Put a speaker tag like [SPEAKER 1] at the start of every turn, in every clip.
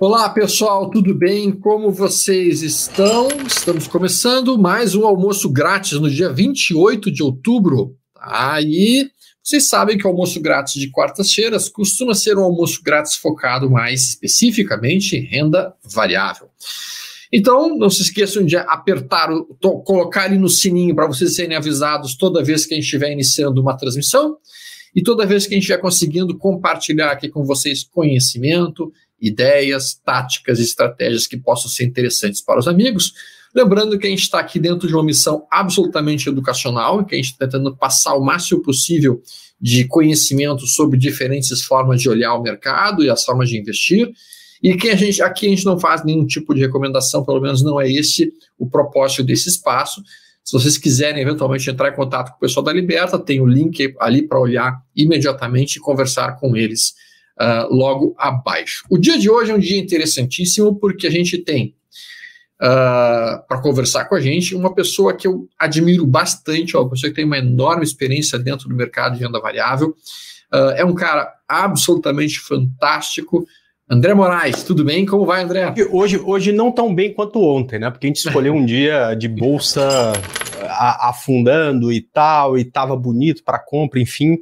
[SPEAKER 1] Olá pessoal, tudo bem? Como vocês estão? Estamos começando mais um almoço grátis no dia 28 de outubro. Aí tá? vocês sabem que o almoço grátis de quartas-feiras costuma ser um almoço grátis focado mais especificamente em renda variável. Então, não se esqueçam de apertar, o, colocar ali no sininho para vocês serem avisados toda vez que a gente estiver iniciando uma transmissão e toda vez que a gente estiver conseguindo compartilhar aqui com vocês conhecimento, ideias, táticas e estratégias que possam ser interessantes para os amigos. Lembrando que a gente está aqui dentro de uma missão absolutamente educacional, que a gente está tentando passar o máximo possível de conhecimento sobre diferentes formas de olhar o mercado e as formas de investir. E que a gente, aqui a gente não faz nenhum tipo de recomendação, pelo menos não é esse o propósito desse espaço. Se vocês quiserem eventualmente entrar em contato com o pessoal da Liberta, tem o link ali para olhar imediatamente e conversar com eles uh, logo abaixo. O dia de hoje é um dia interessantíssimo porque a gente tem uh, para conversar com a gente uma pessoa que eu admiro bastante, uma pessoa que tem uma enorme experiência dentro do mercado de renda variável. Uh, é um cara absolutamente fantástico. André Moraes, tudo bem? Como vai, André?
[SPEAKER 2] Hoje, hoje não tão bem quanto ontem, né? Porque a gente escolheu um dia de bolsa afundando e tal, e estava bonito para compra, enfim.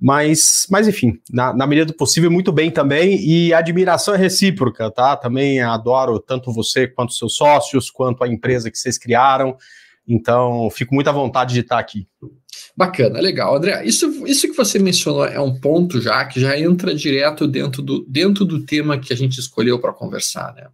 [SPEAKER 2] Mas, mas enfim, na, na, medida do possível, muito bem também. E a admiração é recíproca, tá? Também adoro tanto você quanto seus sócios, quanto a empresa que vocês criaram. Então, fico muito à vontade de estar aqui.
[SPEAKER 1] Bacana, legal. André, isso, isso que você mencionou é um ponto já que já entra direto dentro do, dentro do tema que a gente escolheu para conversar, né?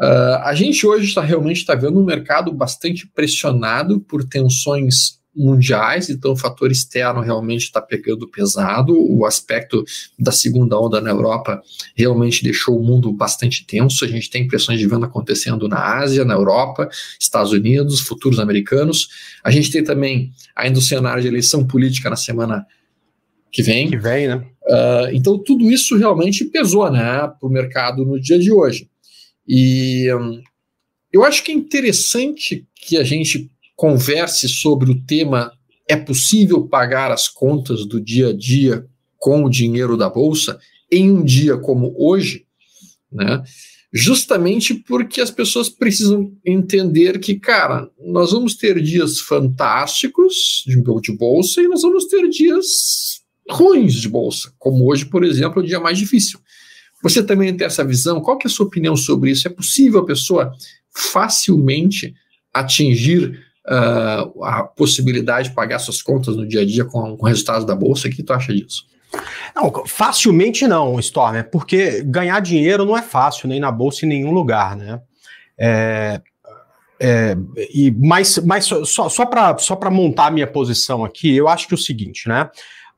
[SPEAKER 1] Uh, a gente hoje está realmente está vendo um mercado bastante pressionado por tensões mundiais, então o fator externo realmente está pegando pesado. O aspecto da segunda onda na Europa realmente deixou o mundo bastante tenso. A gente tem impressões de venda acontecendo na Ásia, na Europa, Estados Unidos, futuros americanos. A gente tem também ainda o cenário de eleição política na semana que vem.
[SPEAKER 2] Que vem, né?
[SPEAKER 1] Uh, então tudo isso realmente pesou né, para o mercado no dia de hoje. E um, eu acho que é interessante que a gente converse sobre o tema é possível pagar as contas do dia a dia com o dinheiro da bolsa em um dia como hoje, né? Justamente porque as pessoas precisam entender que, cara, nós vamos ter dias fantásticos de, de bolsa e nós vamos ter dias ruins de bolsa, como hoje, por exemplo, o dia mais difícil. Você também tem essa visão? Qual que é a sua opinião sobre isso? É possível a pessoa facilmente atingir uh, a possibilidade de pagar suas contas no dia a dia com, com resultados da bolsa. O que tu acha disso?
[SPEAKER 2] Não, facilmente não, Storm, é porque ganhar dinheiro não é fácil, nem na bolsa em nenhum lugar, né? É, é, e, mas mas só, só para só montar a minha posição aqui, eu acho que é o seguinte, né?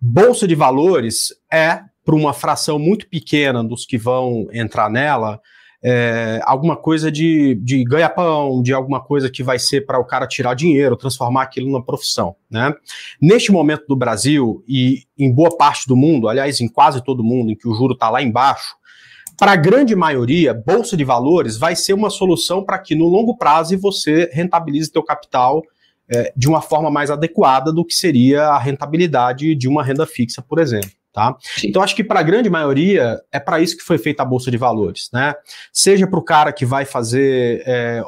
[SPEAKER 2] Bolsa de valores é, para uma fração muito pequena dos que vão entrar nela, é, alguma coisa de, de ganha-pão, de alguma coisa que vai ser para o cara tirar dinheiro, transformar aquilo numa profissão. Né? Neste momento do Brasil e em boa parte do mundo, aliás, em quase todo mundo, em que o juro está lá embaixo, para a grande maioria, bolsa de valores vai ser uma solução para que no longo prazo você rentabilize seu capital é, de uma forma mais adequada do que seria a rentabilidade de uma renda fixa, por exemplo. Tá? Então, acho que para a grande maioria é para isso que foi feita a Bolsa de Valores. Né? Seja para o cara que vai fazer é,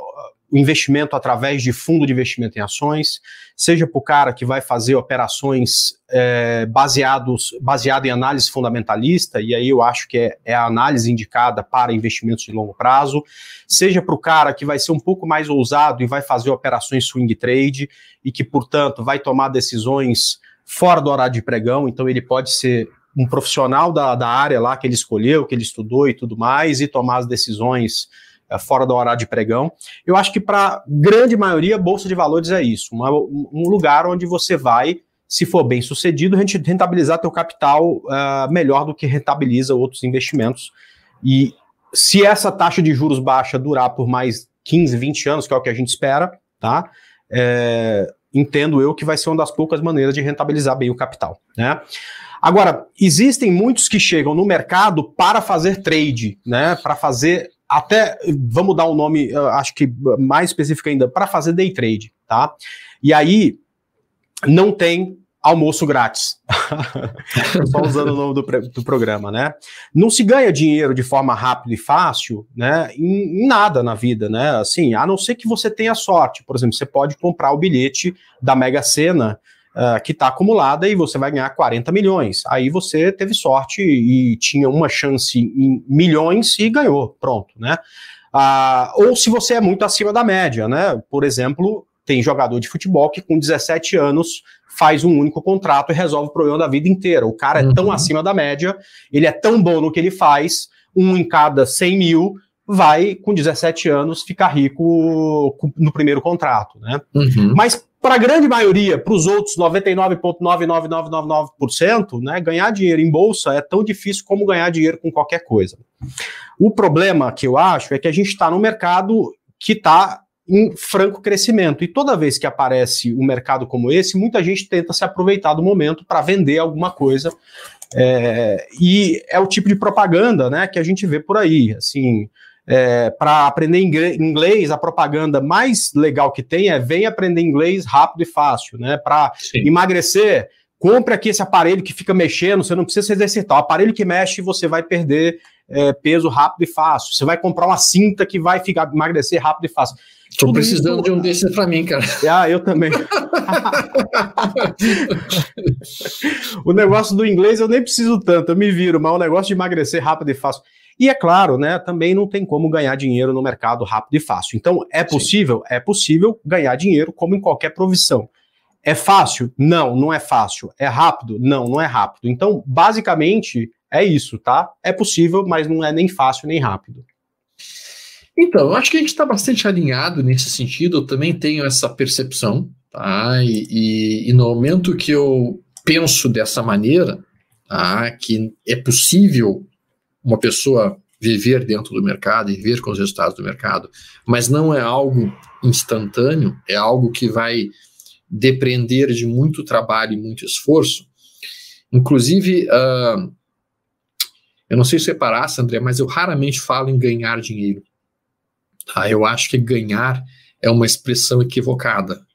[SPEAKER 2] o investimento através de fundo de investimento em ações, seja para o cara que vai fazer operações é, baseados, baseado em análise fundamentalista, e aí eu acho que é, é a análise indicada para investimentos de longo prazo, seja para o cara que vai ser um pouco mais ousado e vai fazer operações swing trade e que, portanto, vai tomar decisões fora do horário de pregão, então ele pode ser um profissional da, da área lá que ele escolheu, que ele estudou e tudo mais, e tomar as decisões é, fora do horário de pregão. Eu acho que para grande maioria, Bolsa de Valores é isso, uma, um lugar onde você vai, se for bem sucedido, rentabilizar teu capital uh, melhor do que rentabiliza outros investimentos. E se essa taxa de juros baixa durar por mais 15, 20 anos, que é o que a gente espera, tá? É, entendo eu que vai ser uma das poucas maneiras de rentabilizar bem o capital, né? Agora, existem muitos que chegam no mercado para fazer trade, né? Para fazer até vamos dar um nome, acho que mais específico ainda, para fazer day trade, tá? E aí não tem almoço grátis. Só usando o nome do, do, programa, né? Não se ganha dinheiro de forma rápida e fácil, né? Em, em, nada na vida, né? Assim, a não ser que você tenha sorte. Por exemplo, você pode comprar o bilhete da Mega Sena uh, que está acumulada e você vai ganhar 40 milhões. Aí você teve sorte e tinha uma chance em milhões e ganhou. Pronto, né? Uh, ou se você é muito acima da média, né? Por exemplo, tem jogador de futebol que com 17 anos faz um único contrato e resolve o problema da vida inteira. O cara é tão uhum. acima da média, ele é tão bom no que ele faz, um em cada 100 mil vai, com 17 anos, ficar rico no primeiro contrato, né? Uhum. Mas para a grande maioria, para os outros 99,99999%, né, ganhar dinheiro em bolsa é tão difícil como ganhar dinheiro com qualquer coisa. O problema que eu acho é que a gente está no mercado que está em franco crescimento. E toda vez que aparece um mercado como esse, muita gente tenta se aproveitar do momento para vender alguma coisa. É, e é o tipo de propaganda né, que a gente vê por aí. Assim, é, para aprender inglês, a propaganda mais legal que tem é vem aprender inglês rápido e fácil. Né, para emagrecer, compre aqui esse aparelho que fica mexendo, você não precisa se exercitar. O aparelho que mexe, você vai perder é, peso rápido e fácil. Você vai comprar uma cinta que vai ficar, emagrecer rápido e fácil.
[SPEAKER 1] Tô precisando isso, de um desses para mim, cara.
[SPEAKER 2] Ah, eu também. o negócio do inglês eu nem preciso tanto, eu me viro, mas o negócio de emagrecer rápido e fácil. E é claro, né, também não tem como ganhar dinheiro no mercado rápido e fácil. Então, é possível? Sim. É possível ganhar dinheiro como em qualquer profissão. É fácil? Não, não é fácil. É rápido? Não, não é rápido. Então, basicamente, é isso, tá? É possível, mas não é nem fácil nem rápido.
[SPEAKER 1] Então, eu acho que a gente está bastante alinhado nesse sentido, eu também tenho essa percepção, tá? E, e, e, no momento que eu penso dessa maneira, tá? que é possível uma pessoa viver dentro do mercado e ver com os resultados do mercado, mas não é algo instantâneo, é algo que vai depender de muito trabalho e muito esforço. Inclusive, uh, eu não sei se você parasse, André, mas eu raramente falo em ganhar dinheiro. Tá? Eu acho que ganhar é uma expressão equivocada.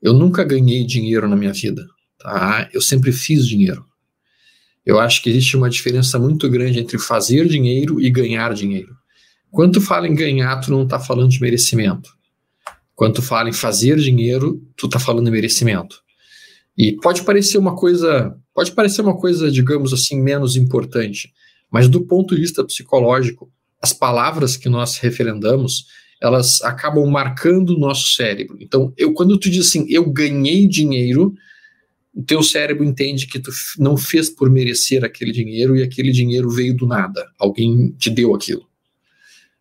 [SPEAKER 1] Eu nunca ganhei dinheiro na minha vida. Tá? Eu sempre fiz dinheiro. Eu acho que existe uma diferença muito grande entre fazer dinheiro e ganhar dinheiro. Quando tu fala em ganhar, tu não está falando de merecimento. Quando tu fala em fazer dinheiro, tu está falando de merecimento. E pode parecer uma coisa, pode parecer uma coisa, digamos assim, menos importante, mas do ponto de vista psicológico, as palavras que nós referendamos, elas acabam marcando o nosso cérebro. Então, eu quando tu diz assim, eu ganhei dinheiro, o teu cérebro entende que tu não fez por merecer aquele dinheiro e aquele dinheiro veio do nada. Alguém te deu aquilo.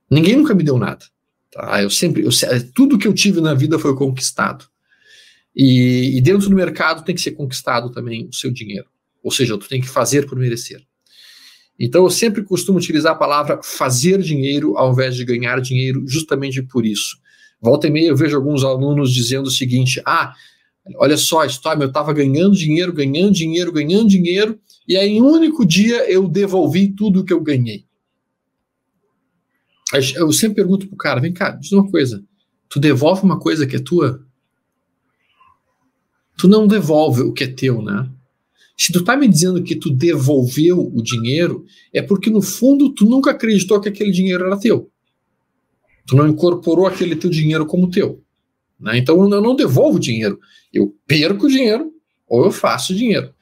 [SPEAKER 1] Ninguém nunca me deu nada. Tá? Eu sempre, eu, tudo que eu tive na vida foi conquistado. E, e dentro do mercado tem que ser conquistado também o seu dinheiro. Ou seja, tu tem que fazer por merecer. Então eu sempre costumo utilizar a palavra fazer dinheiro ao invés de ganhar dinheiro, justamente por isso. Volta e meia eu vejo alguns alunos dizendo o seguinte: ah, olha só, Storm, eu estava ganhando dinheiro, ganhando dinheiro, ganhando dinheiro, e aí em um único dia eu devolvi tudo que eu ganhei. Eu sempre pergunto pro cara: vem cá, diz uma coisa, tu devolve uma coisa que é tua? Tu não devolve o que é teu, né? Se tu tá me dizendo que tu devolveu o dinheiro, é porque no fundo tu nunca acreditou que aquele dinheiro era teu. Tu não incorporou aquele teu dinheiro como teu. Né? Então eu não devolvo dinheiro. Eu perco dinheiro ou eu faço dinheiro.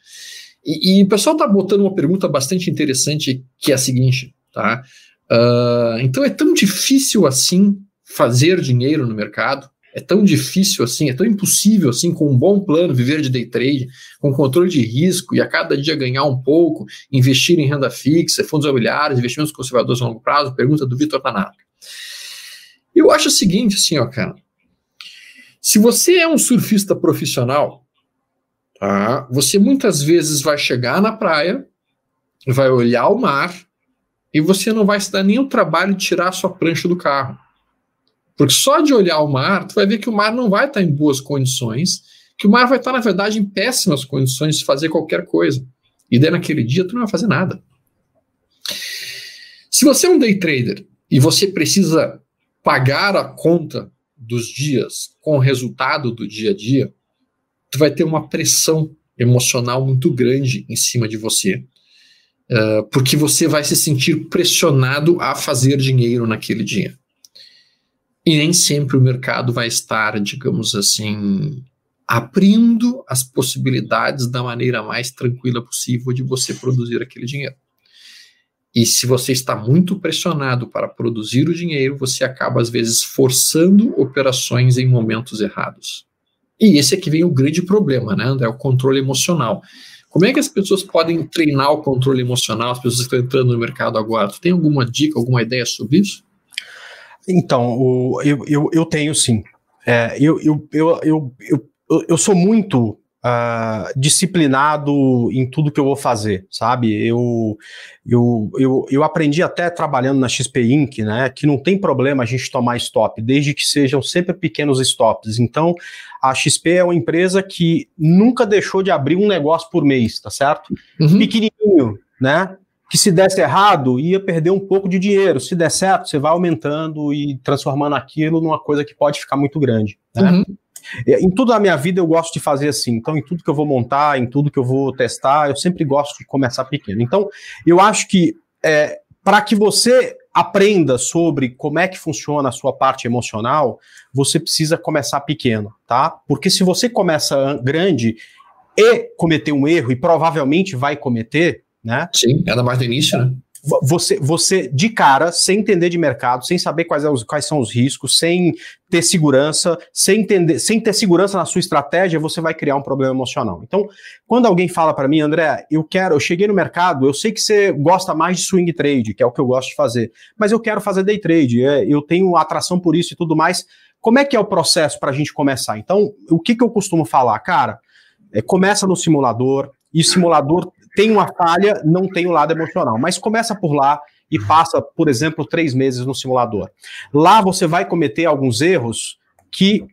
[SPEAKER 1] E, e o pessoal tá botando uma pergunta bastante interessante que é a seguinte, tá? Uh, então é tão difícil assim fazer dinheiro no mercado? É tão difícil assim, é tão impossível assim, com um bom plano, viver de day trade, com controle de risco e a cada dia ganhar um pouco, investir em renda fixa, fundos imobiliários, investimentos conservadores a longo prazo? Pergunta do Vitor Tanaka. Eu acho o seguinte, assim, ó, cara. Se você é um surfista profissional, tá? Você muitas vezes vai chegar na praia, vai olhar o mar e você não vai se dar nem o trabalho de tirar a sua prancha do carro. Porque só de olhar o mar, tu vai ver que o mar não vai estar em boas condições, que o mar vai estar, na verdade, em péssimas condições de fazer qualquer coisa. E daí naquele dia tu não vai fazer nada. Se você é um day trader e você precisa pagar a conta dos dias com o resultado do dia a dia, tu vai ter uma pressão emocional muito grande em cima de você. Uh, porque você vai se sentir pressionado a fazer dinheiro naquele dia. E nem sempre o mercado vai estar, digamos assim, abrindo as possibilidades da maneira mais tranquila possível de você produzir aquele dinheiro. E se você está muito pressionado para produzir o dinheiro, você acaba, às vezes, forçando operações em momentos errados. E esse aqui vem o grande problema, né, André? O controle emocional. Como é que as pessoas podem treinar o controle emocional, as pessoas que estão entrando no mercado agora? Tu tem alguma dica, alguma ideia sobre isso?
[SPEAKER 2] Então, o, eu, eu, eu tenho sim. É, eu, eu, eu, eu, eu, eu sou muito uh, disciplinado em tudo que eu vou fazer, sabe? Eu, eu, eu, eu aprendi até trabalhando na XP Inc., né, que não tem problema a gente tomar stop, desde que sejam sempre pequenos stops. Então, a XP é uma empresa que nunca deixou de abrir um negócio por mês, tá certo? Uhum. Pequenininho, né? que se desse errado, ia perder um pouco de dinheiro. Se der certo, você vai aumentando e transformando aquilo numa coisa que pode ficar muito grande. Né? Uhum. É, em tudo na minha vida eu gosto de fazer assim. Então, em tudo que eu vou montar, em tudo que eu vou testar, eu sempre gosto de começar pequeno. Então, eu acho que é, para que você aprenda sobre como é que funciona a sua parte emocional, você precisa começar pequeno, tá? Porque se você começa grande e cometer um erro, e provavelmente vai cometer, né?
[SPEAKER 1] Sim, ainda mais no início, né?
[SPEAKER 2] Você, você de cara, sem entender de mercado, sem saber quais, é os, quais são os riscos, sem ter segurança, sem, entender, sem ter segurança na sua estratégia, você vai criar um problema emocional. Então, quando alguém fala para mim, André, eu quero, eu cheguei no mercado, eu sei que você gosta mais de swing trade, que é o que eu gosto de fazer, mas eu quero fazer day trade, é, eu tenho atração por isso e tudo mais. Como é que é o processo para a gente começar? Então, o que, que eu costumo falar? Cara, é, começa no simulador, e simulador tem uma falha, não tem o lado emocional. Mas começa por lá e passa, por exemplo, três meses no simulador. Lá você vai cometer alguns erros que,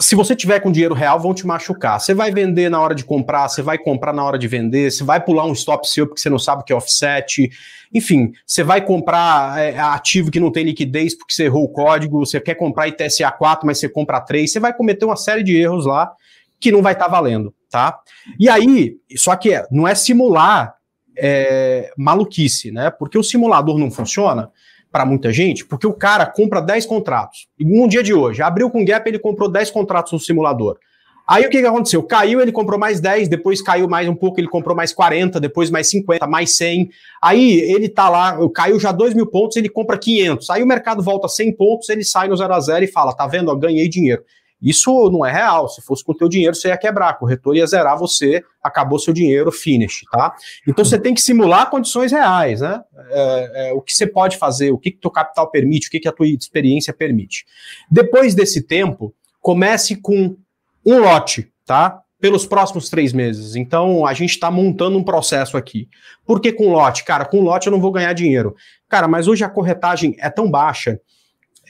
[SPEAKER 2] se você tiver com dinheiro real, vão te machucar. Você vai vender na hora de comprar, você vai comprar na hora de vender, você vai pular um stop seu porque você não sabe o que é offset. Enfim, você vai comprar é, ativo que não tem liquidez porque você errou o código, você quer comprar ITSA 4, mas você compra 3. Você vai cometer uma série de erros lá que não vai estar tá valendo tá? E aí, só que é, não é simular é, maluquice, né? Porque o simulador não funciona para muita gente, porque o cara compra 10 contratos. Um dia de hoje, abriu com gap, ele comprou 10 contratos no simulador. Aí o que, que aconteceu? Caiu, ele comprou mais 10, depois caiu mais um pouco, ele comprou mais 40, depois mais 50, mais 100. Aí ele tá lá, caiu já 2 mil pontos, ele compra 500. Aí o mercado volta 100 pontos, ele sai no 0 a 0 e fala: tá vendo? Eu ganhei dinheiro. Isso não é real. Se fosse com o teu dinheiro, você ia quebrar, a corretora ia zerar você, acabou seu dinheiro, finish, tá? Então você tem que simular condições reais, né? É, é, o que você pode fazer, o que, que teu capital permite, o que, que a tua experiência permite. Depois desse tempo, comece com um lote, tá? Pelos próximos três meses. Então, a gente está montando um processo aqui. Por que com lote? Cara, com lote eu não vou ganhar dinheiro. Cara, mas hoje a corretagem é tão baixa.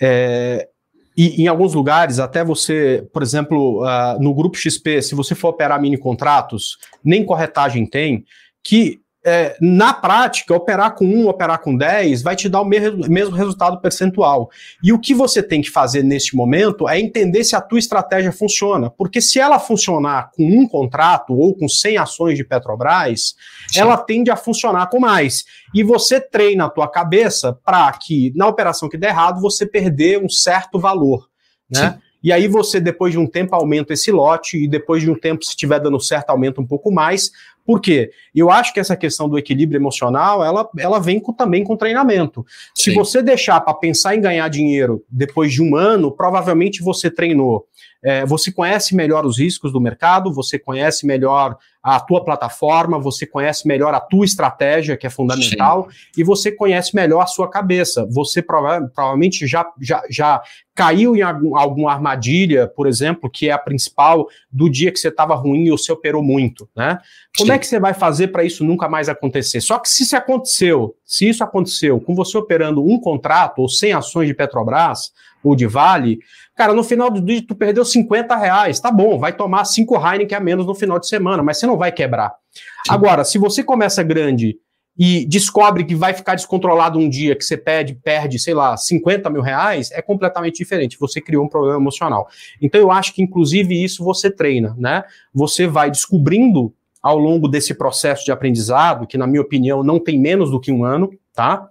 [SPEAKER 2] É, e em alguns lugares, até você, por exemplo, uh, no grupo XP, se você for operar mini contratos, nem corretagem tem, que é, na prática, operar com 1, operar com 10 vai te dar o mesmo, mesmo resultado percentual. E o que você tem que fazer neste momento é entender se a tua estratégia funciona. Porque se ela funcionar com um contrato ou com 100 ações de Petrobras, Sim. ela tende a funcionar com mais. E você treina a tua cabeça para que, na operação que der errado, você perder um certo valor. Né? Sim. E aí você, depois de um tempo, aumenta esse lote, e depois de um tempo, se estiver dando certo, aumenta um pouco mais, por quê? Eu acho que essa questão do equilíbrio emocional, ela, ela vem com, também com treinamento. Sim. Se você deixar para pensar em ganhar dinheiro depois de um ano, provavelmente você treinou. É, você conhece melhor os riscos do mercado, você conhece melhor a tua plataforma, você conhece melhor a tua estratégia, que é fundamental, Sim. e você conhece melhor a sua cabeça. Você prova provavelmente já, já, já caiu em algum, alguma armadilha, por exemplo, que é a principal do dia que você estava ruim e você operou muito, né? Como Sim. é que você vai fazer para isso nunca mais acontecer? Só que se isso aconteceu, se isso aconteceu com você operando um contrato ou 100 ações de Petrobras ou de Vale, cara, no final do dia tu perdeu 50 reais, tá bom, vai tomar 5 Heineken a menos no final de semana, mas você não vai quebrar. Sim. Agora, se você começa grande e descobre que vai ficar descontrolado um dia que você perde, perde, sei lá, 50 mil reais, é completamente diferente. Você criou um problema emocional. Então eu acho que, inclusive, isso você treina, né? Você vai descobrindo ao longo desse processo de aprendizado, que, na minha opinião, não tem menos do que um ano, tá?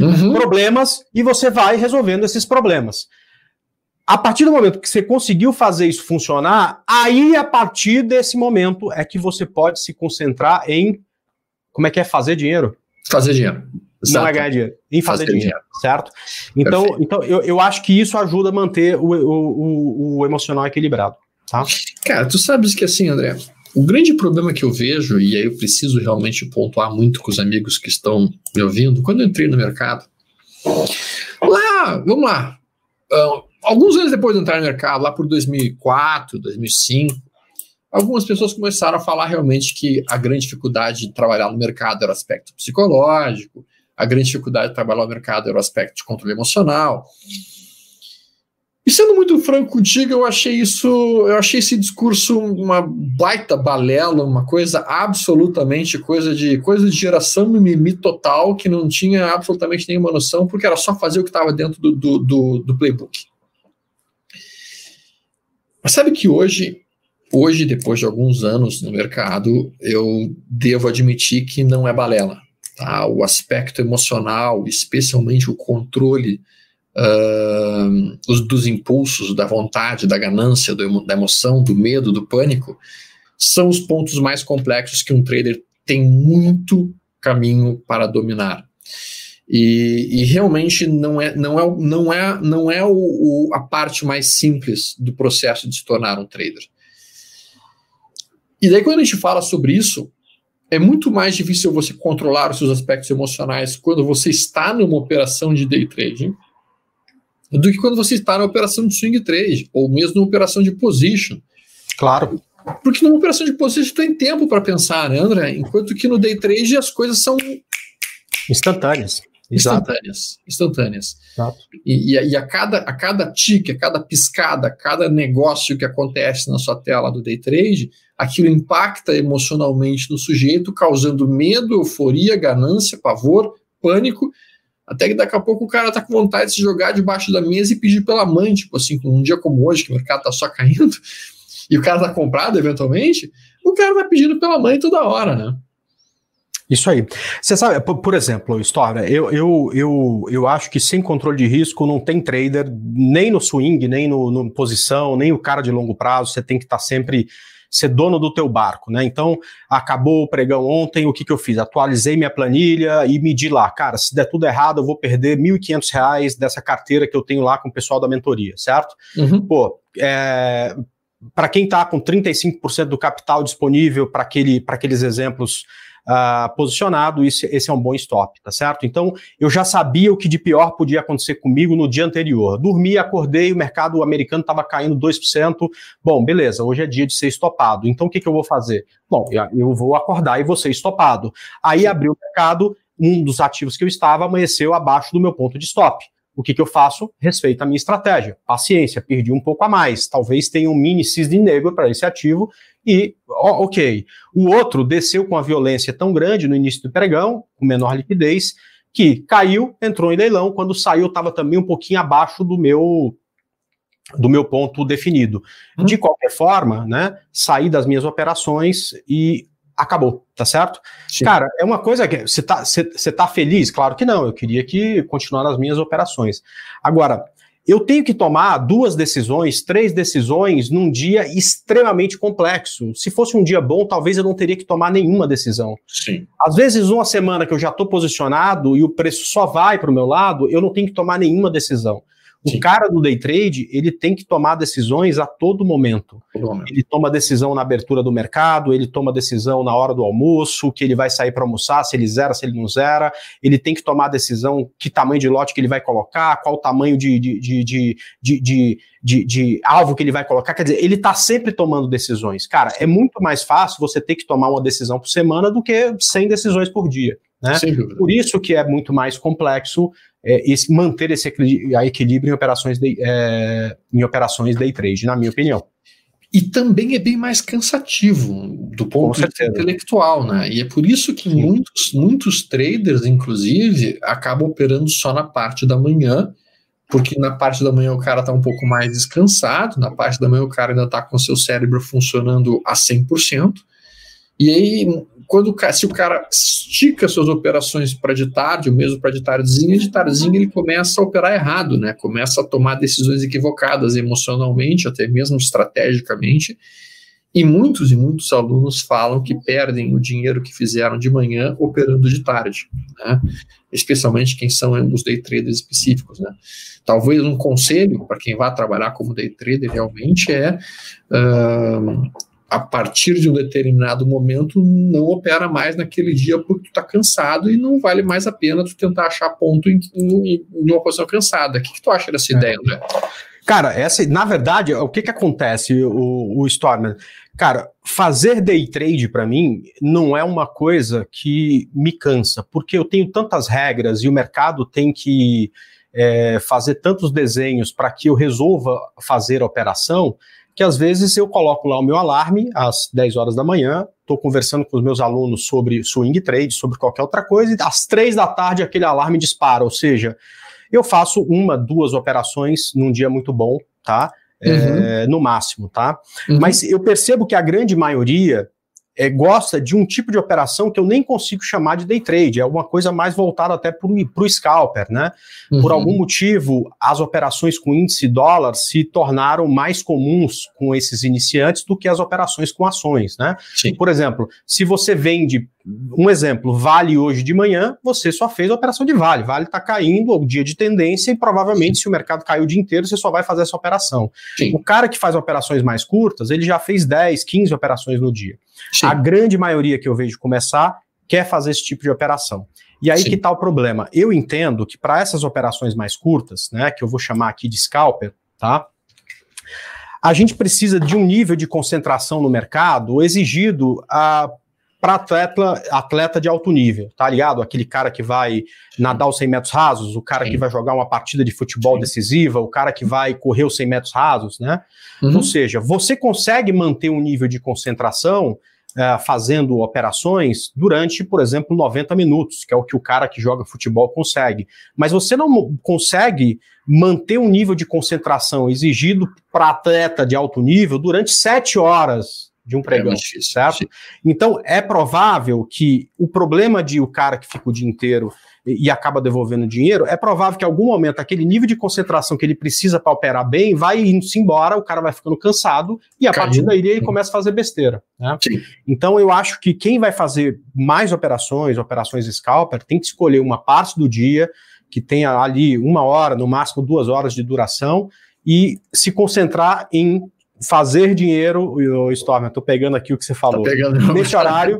[SPEAKER 2] Uhum. Problemas, e você vai resolvendo esses problemas. A partir do momento que você conseguiu fazer isso funcionar, aí a partir desse momento é que você pode se concentrar em como é que é fazer dinheiro?
[SPEAKER 1] Fazer dinheiro.
[SPEAKER 2] Exato. Não é ganhar dinheiro, em fazer, fazer dinheiro, dinheiro, certo? Então, então eu, eu acho que isso ajuda a manter o, o, o, emocional equilibrado, tá?
[SPEAKER 1] Cara, tu sabes que assim, André, o grande problema que eu vejo, e aí eu preciso realmente pontuar muito com os amigos que estão me ouvindo, quando eu entrei no mercado, lá, vamos lá, uh, alguns anos depois de entrar no mercado, lá por 2004, 2005, algumas pessoas começaram a falar realmente que a grande dificuldade de trabalhar no mercado era o aspecto psicológico, a grande dificuldade de trabalhar no mercado era o aspecto de controle emocional. E sendo muito franco contigo, eu achei isso, eu achei esse discurso uma baita balela, uma coisa absolutamente coisa de coisa de geração mimimi total, que não tinha absolutamente nenhuma noção, porque era só fazer o que estava dentro do, do, do, do playbook. Mas sabe que hoje Hoje, depois de alguns anos no mercado, eu devo admitir que não é balela. Tá? O aspecto emocional, especialmente o controle uh, dos, dos, impulsos, da vontade, da ganância, do, da emoção, do medo, do pânico, são os pontos mais complexos que um trader tem muito caminho para dominar. E, e, realmente não é, não é, não é, não é o, o, a parte mais simples do processo de se tornar um trader. E daí, quando a gente fala sobre isso, é muito mais difícil você controlar os seus aspectos emocionais quando você está numa operação de day trading do que quando você está na operação de swing trade ou mesmo numa operação de position.
[SPEAKER 2] Claro.
[SPEAKER 1] Porque numa operação de position tem tempo para pensar, né, André? Enquanto que no day trade as coisas são
[SPEAKER 2] instantâneas.
[SPEAKER 1] Instantâneas. Instantâneas. Exato. E, e, a, cada, a cada tique, a cada piscada, a cada negócio que acontece na sua tela do day trade, aquilo impacta emocionalmente no sujeito, causando medo, euforia, ganância, pavor, pânico, até que daqui a pouco o cara tá com vontade de se jogar debaixo da mesa e pedir pela mãe, tipo assim, um dia como hoje, que o mercado tá só caindo, e o cara tá comprado eventualmente, o cara tá pedindo pela mãe toda hora, né?
[SPEAKER 2] Isso aí. Você sabe, por, por exemplo, História, eu, eu, eu, eu acho que sem controle de risco não tem trader, nem no swing, nem no, no posição, nem o cara de longo prazo, você tem que estar tá sempre ser dono do teu barco, né? Então, acabou o pregão ontem, o que, que eu fiz? Atualizei minha planilha e medi lá, cara, se der tudo errado, eu vou perder R$ 1.500 dessa carteira que eu tenho lá com o pessoal da mentoria, certo? Uhum. Pô, é, para quem está com 35% do capital disponível para aquele, aqueles exemplos uh, posicionado, esse, esse é um bom stop, tá certo? Então, eu já sabia o que de pior podia acontecer comigo no dia anterior. Dormi, acordei, o mercado americano estava caindo 2%. Bom, beleza, hoje é dia de ser estopado. Então, o que, que eu vou fazer? Bom, eu vou acordar e vou ser estopado. Aí abriu o mercado, um dos ativos que eu estava amanheceu abaixo do meu ponto de stop. O que, que eu faço? Respeito a minha estratégia. Paciência, perdi um pouco a mais. Talvez tenha um mini cisne negro para esse ativo e, ok. O outro desceu com a violência tão grande no início do pregão, com menor liquidez, que caiu, entrou em leilão. Quando saiu, estava também um pouquinho abaixo do meu do meu ponto definido. Hum. De qualquer forma, né, saí das minhas operações e acabou, tá certo? Sim. Cara, é uma coisa que você tá, você tá feliz? Claro que não, eu queria que continuar nas minhas operações. Agora, eu tenho que tomar duas decisões, três decisões num dia extremamente complexo. Se fosse um dia bom, talvez eu não teria que tomar nenhuma decisão.
[SPEAKER 1] Sim.
[SPEAKER 2] Às vezes, uma semana que eu já estou posicionado e o preço só vai para o meu lado, eu não tenho que tomar nenhuma decisão. O Sim. cara do day trade, ele tem que tomar decisões a todo momento. todo momento. Ele toma decisão na abertura do mercado, ele toma decisão na hora do almoço, que ele vai sair para almoçar, se ele zera, se ele não zera. Ele tem que tomar decisão que tamanho de lote que ele vai colocar, qual o tamanho de, de, de, de, de, alvo que ele vai colocar. Quer dizer, ele está sempre tomando decisões. Cara, é muito mais fácil você ter que tomar uma decisão por semana do que 100 decisões por dia. Né? Por isso que é muito mais complexo é, esse, manter esse equilíbrio em operações, de, é, em operações day trade, na minha opinião.
[SPEAKER 1] E também é bem mais cansativo do ponto de vista intelectual, né? E é por isso que muitos, muitos traders, inclusive, acabam operando só na parte da manhã, porque na parte da manhã o cara está um pouco mais descansado, na parte da manhã o cara ainda está com seu cérebro funcionando a 100%. E aí, quando se o cara estica suas operações para de tarde, ou mesmo para de tardezinha, de tardezinha ele começa a operar errado, né? Começa a tomar decisões equivocadas emocionalmente, até mesmo estrategicamente. E muitos e muitos alunos falam que perdem o dinheiro que fizeram de manhã operando de tarde, né? especialmente quem são os day traders específicos. Né? Talvez um conselho para quem vai trabalhar como day trader realmente é uh, a partir de um determinado momento não opera mais naquele dia porque tu está cansado e não vale mais a pena tu tentar achar ponto em, em, em uma posição cansada. O que, que tu acha dessa é. ideia, André?
[SPEAKER 2] Cara, essa, na verdade, o que que acontece, o, o Stormer? Cara, fazer day trade para mim não é uma coisa que me cansa, porque eu tenho tantas regras e o mercado tem que é, fazer tantos desenhos para que eu resolva fazer a operação que às vezes eu coloco lá o meu alarme às 10 horas da manhã, estou conversando com os meus alunos sobre swing trade, sobre qualquer outra coisa, e às 3 da tarde aquele alarme dispara, ou seja, eu faço uma, duas operações num dia muito bom, tá? Uhum. É, no máximo, tá? Uhum. Mas eu percebo que a grande maioria é, gosta de um tipo de operação que eu nem consigo chamar de day trade, é uma coisa mais voltada até para o scalper, né? Uhum. Por algum motivo, as operações com índice dólar se tornaram mais comuns com esses iniciantes do que as operações com ações, né? Sim. Por exemplo, se você vende, um exemplo, vale hoje de manhã, você só fez a operação de vale, vale está caindo, o dia de tendência, e provavelmente Sim. se o mercado caiu o dia inteiro, você só vai fazer essa operação. Sim. O cara que faz operações mais curtas, ele já fez 10, 15 operações no dia. Sim. A grande maioria que eu vejo começar quer fazer esse tipo de operação. E aí que está o problema. Eu entendo que para essas operações mais curtas, né, que eu vou chamar aqui de scalper, tá? A gente precisa de um nível de concentração no mercado exigido a para atleta, atleta de alto nível, tá ligado? Aquele cara que vai nadar os 100 metros rasos, o cara Sim. que vai jogar uma partida de futebol Sim. decisiva, o cara que vai correr os 100 metros rasos, né? Uhum. Ou seja, você consegue manter um nível de concentração é, fazendo operações durante, por exemplo, 90 minutos, que é o que o cara que joga futebol consegue. Mas você não consegue manter um nível de concentração exigido para atleta de alto nível durante 7 horas de um é pregão, é certo? Então, é provável que o problema de o cara que fica o dia inteiro e acaba devolvendo dinheiro, é provável que em algum momento aquele nível de concentração que ele precisa para operar bem vai indo-se embora, o cara vai ficando cansado e a Caiu. partir daí ele começa a fazer besteira. Né? Então eu acho que quem vai fazer mais operações, operações scalper, tem que escolher uma parte do dia que tenha ali uma hora, no máximo duas horas de duração e se concentrar em fazer dinheiro, o Storm, eu tô pegando aqui o que você falou, tá nesse horário,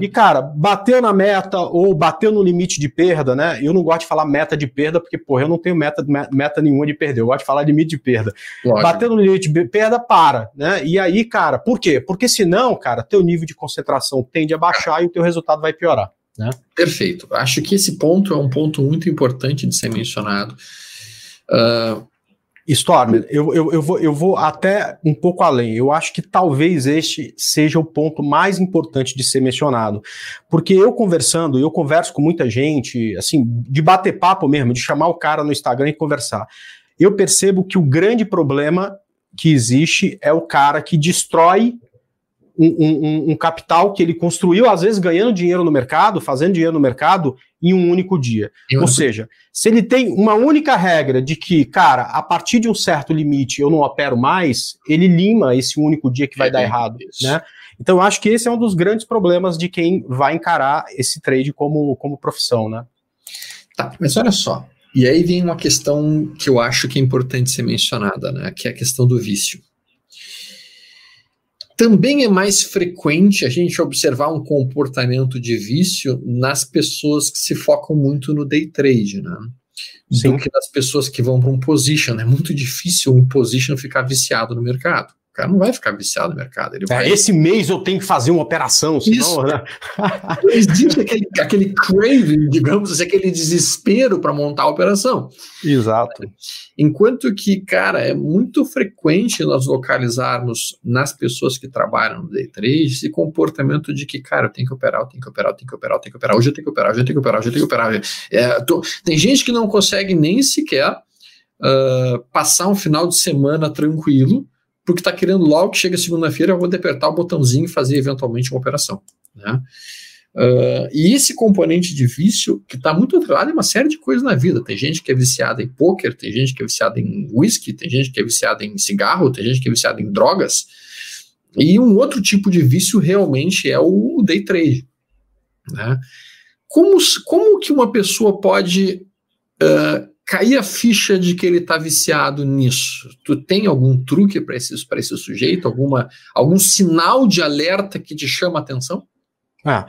[SPEAKER 2] e cara, bateu na meta ou bateu no limite de perda, né? Eu não gosto de falar meta de perda, porque, porra, eu não tenho meta, meta nenhuma de perder, eu gosto de falar limite de perda. Lógico. Bateu no limite de perda, para, né? E aí, cara, por quê? Porque senão, cara, teu nível de concentração tende a baixar e o teu resultado vai piorar. Né?
[SPEAKER 1] Perfeito. Acho que esse ponto é um ponto muito importante de ser mencionado. Uh,
[SPEAKER 2] Stormer, eu, eu, eu, vou, eu vou até um pouco além. Eu acho que talvez este seja o ponto mais importante de ser mencionado. Porque eu conversando, eu converso com muita gente, assim, de bater papo mesmo, de chamar o cara no Instagram e conversar. Eu percebo que o grande problema que existe é o cara que destrói um, um, um, capital que ele construiu, às vezes ganhando dinheiro no mercado, fazendo dinheiro no mercado, em um único dia. Ou seja, se ele tem uma única regra de que, cara, a partir de um certo limite eu não opero mais, ele lima esse único dia que vai é, dar errado, isso. né? Então eu acho que esse é um dos grandes problemas de quem vai encarar esse trade como, como profissão, né?
[SPEAKER 1] Tá, mas olha só. E aí vem uma questão que eu acho que é importante ser mencionada, né? Que é a questão do vício. Também é mais frequente a gente observar um comportamento de vício nas pessoas que se focam muito no day trade, né? Sim. Do que nas pessoas que vão para um position. É muito difícil um position ficar viciado no mercado. O cara não vai ficar viciado no mercado. Ele
[SPEAKER 2] é,
[SPEAKER 1] vai...
[SPEAKER 2] esse mês eu tenho que fazer uma operação, senão. Né?
[SPEAKER 1] Existe aquele, aquele craving, digamos assim, aquele desespero para montar a operação.
[SPEAKER 2] Exato.
[SPEAKER 1] Enquanto que, cara, é muito frequente nós localizarmos nas pessoas que trabalham no day trade esse comportamento de que, cara, eu tenho que operar, eu tenho que operar, eu tenho que operar, eu tenho que operar, hoje eu tenho que operar, hoje eu tenho que operar, hoje eu tenho que operar. É, tô... Tem gente que não consegue nem sequer uh, passar um final de semana tranquilo, porque está querendo logo que chega segunda-feira, eu vou apertar o botãozinho e fazer eventualmente uma operação. Né? Uh, e esse componente de vício, que está muito atrelado em uma série de coisas na vida. Tem gente que é viciada em pôquer, tem gente que é viciada em whisky, tem gente que é viciada em cigarro, tem gente que é viciada em drogas. E um outro tipo de vício realmente é o day trade. Né? Como, como que uma pessoa pode uh, cair a ficha de que ele está viciado nisso? Tu tem algum truque para esse, esse sujeito? Alguma, algum sinal de alerta que te chama a atenção?
[SPEAKER 2] Ah,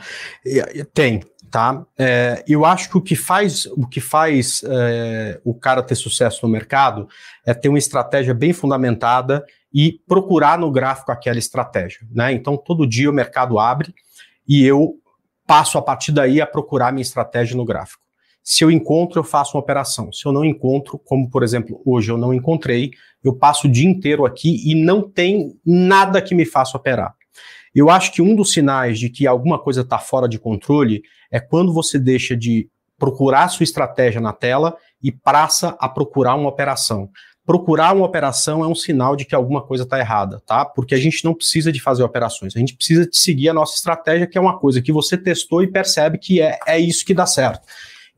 [SPEAKER 2] tem, tá? É, eu acho que o que faz o que faz é, o cara ter sucesso no mercado é ter uma estratégia bem fundamentada e procurar no gráfico aquela estratégia, né? Então todo dia o mercado abre e eu passo a partir daí a procurar minha estratégia no gráfico. Se eu encontro, eu faço uma operação. Se eu não encontro, como por exemplo, hoje eu não encontrei, eu passo o dia inteiro aqui e não tem nada que me faça operar. Eu acho que um dos sinais de que alguma coisa está fora de controle é quando você deixa de procurar sua estratégia na tela e passa a procurar uma operação. Procurar uma operação é um sinal de que alguma coisa está errada, tá? Porque a gente não precisa de fazer operações, a gente precisa de seguir a nossa estratégia, que é uma coisa que você testou e percebe que é, é isso que dá certo.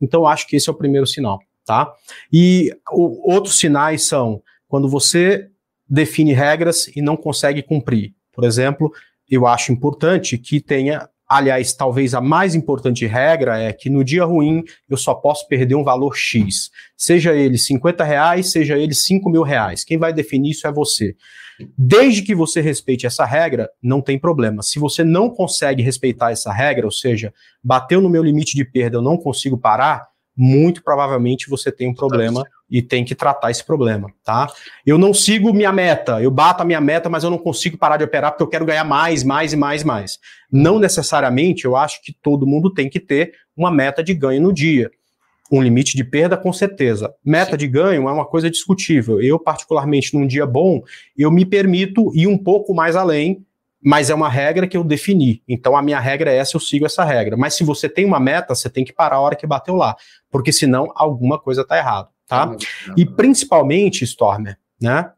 [SPEAKER 2] Então, acho que esse é o primeiro sinal, tá? E o, outros sinais são quando você define regras e não consegue cumprir. Por exemplo, eu acho importante que tenha, aliás, talvez a mais importante regra é que no dia ruim eu só posso perder um valor X. Seja ele 50 reais, seja ele 5 mil reais. Quem vai definir isso é você. Desde que você respeite essa regra, não tem problema. Se você não consegue respeitar essa regra, ou seja, bateu no meu limite de perda, eu não consigo parar, muito provavelmente você tem um problema e tem que tratar esse problema, tá? Eu não sigo minha meta, eu bato a minha meta, mas eu não consigo parar de operar porque eu quero ganhar mais, mais e mais, mais. Não necessariamente, eu acho que todo mundo tem que ter uma meta de ganho no dia. Um limite de perda, com certeza. Meta Sim. de ganho é uma coisa discutível. Eu, particularmente, num dia bom, eu me permito ir um pouco mais além, mas é uma regra que eu defini. Então, a minha regra é essa, eu sigo essa regra. Mas se você tem uma meta, você tem que parar a hora que bateu lá, porque senão alguma coisa está errada, tá? E principalmente, Stormer, né?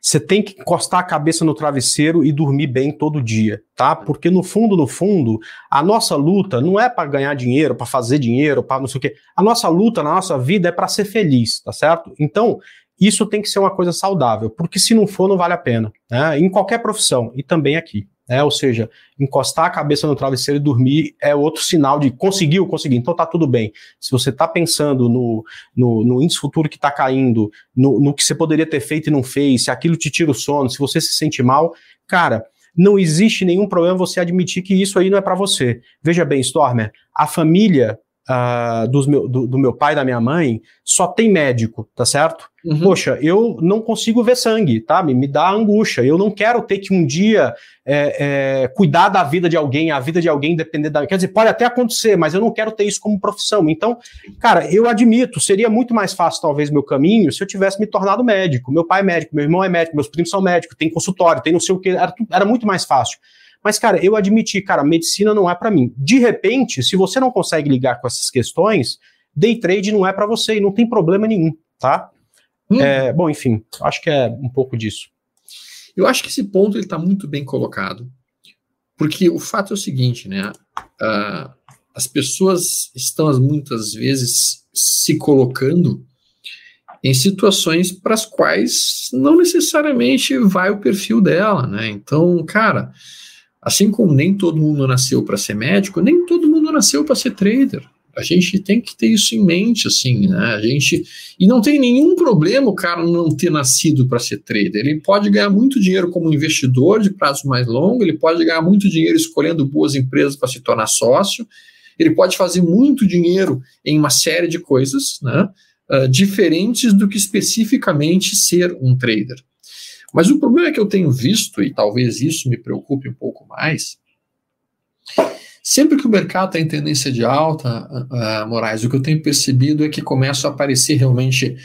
[SPEAKER 2] Você tem que encostar a cabeça no travesseiro e dormir bem todo dia, tá? Porque no fundo, no fundo, a nossa luta não é para ganhar dinheiro, para fazer dinheiro, para não sei o quê. A nossa luta na nossa vida é para ser feliz, tá certo? Então, isso tem que ser uma coisa saudável, porque se não for, não vale a pena, né? Em qualquer profissão e também aqui. Né? Ou seja, encostar a cabeça no travesseiro e dormir é outro sinal de conseguiu, consegui, então tá tudo bem. Se você está pensando no, no, no, índice futuro que está caindo, no, no que você poderia ter feito e não fez, se aquilo te tira o sono, se você se sente mal, cara, não existe nenhum problema você admitir que isso aí não é para você. Veja bem, Stormer, a família uh, dos meu, do, do, meu pai e da minha mãe só tem médico, tá certo? Uhum. Poxa, eu não consigo ver sangue, tá? Me, me dá angústia. Eu não quero ter que um dia é, é, cuidar da vida de alguém, a vida de alguém depender da. Quer dizer, pode até acontecer, mas eu não quero ter isso como profissão. Então, cara, eu admito, seria muito mais fácil, talvez, meu caminho se eu tivesse me tornado médico. Meu pai é médico, meu irmão é médico, meus primos são médicos, tem consultório, tem não sei o que. Era, era muito mais fácil. Mas, cara, eu admiti, cara, medicina não é para mim. De repente, se você não consegue ligar com essas questões, day trade não é para você e não tem problema nenhum, tá? Hum. É, bom, enfim, acho que é um pouco disso.
[SPEAKER 1] Eu acho que esse ponto ele está muito bem colocado, porque o fato é o seguinte, né? Uh, as pessoas estão muitas vezes se colocando em situações para as quais não necessariamente vai o perfil dela, né? Então, cara, Assim como nem todo mundo nasceu para ser médico, nem todo mundo nasceu para ser trader. A gente tem que ter isso em mente, assim, né? A gente e não tem nenhum problema o cara não ter nascido para ser trader. Ele pode ganhar muito dinheiro como investidor de prazo mais longo. Ele pode ganhar muito dinheiro escolhendo boas empresas para se tornar sócio. Ele pode fazer muito dinheiro em uma série de coisas, né? Uh, diferentes do que especificamente ser um trader. Mas o problema é que eu tenho visto, e talvez isso me preocupe um pouco mais, sempre que o mercado está em tendência de alta, uh, Moraes, o que eu tenho percebido é que começam a aparecer realmente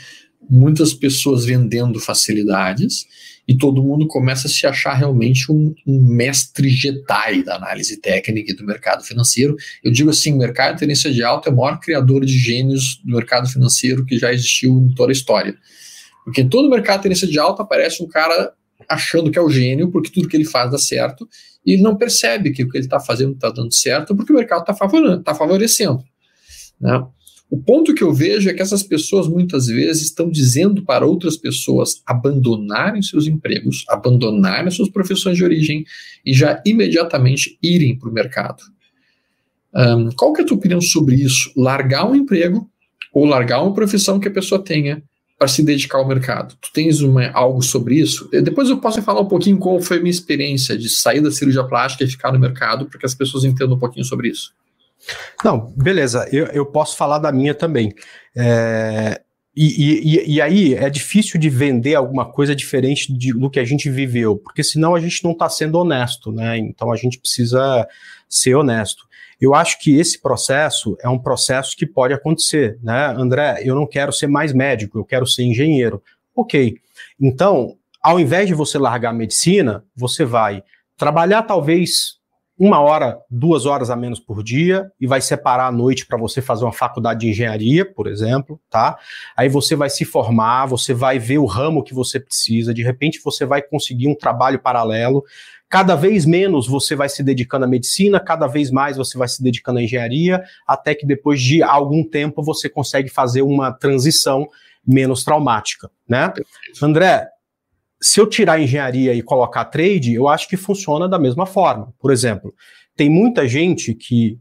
[SPEAKER 1] muitas pessoas vendendo facilidades e todo mundo começa a se achar realmente um, um, mestre Jedi da análise técnica e do mercado financeiro. Eu digo assim, o mercado de tendência de alta é o maior criador de gênios do mercado financeiro que já existiu em toda a história. Porque todo mercado de tendência de alta aparece um cara achando que é o gênio, porque tudo que ele faz dá certo, e ele não percebe que o que ele está fazendo está dando certo, porque o mercado está tá favorecendo. Né? O ponto que eu vejo é que essas pessoas muitas vezes estão dizendo para outras pessoas abandonarem seus empregos, abandonarem suas profissões de origem e já imediatamente irem para o mercado. Um, qual que é a tua opinião sobre isso? Largar um emprego ou largar uma profissão que a pessoa tenha para se dedicar ao mercado? Tu tens uma, algo sobre isso? Depois eu posso falar um pouquinho qual foi a minha experiência de sair da cirurgia plástica e ficar no mercado, para que as pessoas entendam um pouquinho sobre isso.
[SPEAKER 2] Não, beleza, eu, eu posso falar da minha também. É, e, e, e, aí é difícil de vender alguma coisa diferente de, do que a gente viveu, porque senão a gente não está sendo honesto, né? Então a gente precisa ser honesto. Eu acho que esse processo é um processo que pode acontecer, né? André, eu não quero ser mais médico, eu quero ser engenheiro. Ok. Então, ao invés de você largar a medicina, você vai trabalhar talvez uma hora, duas horas a menos por dia e vai separar a noite para você fazer uma faculdade de engenharia, por exemplo, tá? Aí você vai se formar, você vai ver o ramo que você precisa, de repente você vai conseguir um trabalho paralelo. Cada vez menos você vai se dedicando à medicina, cada vez mais você vai se dedicando à engenharia, até que depois de algum tempo você consegue fazer uma transição menos traumática, né? André, se eu tirar engenharia e colocar trade, eu acho que funciona da mesma forma. Por exemplo, tem muita gente que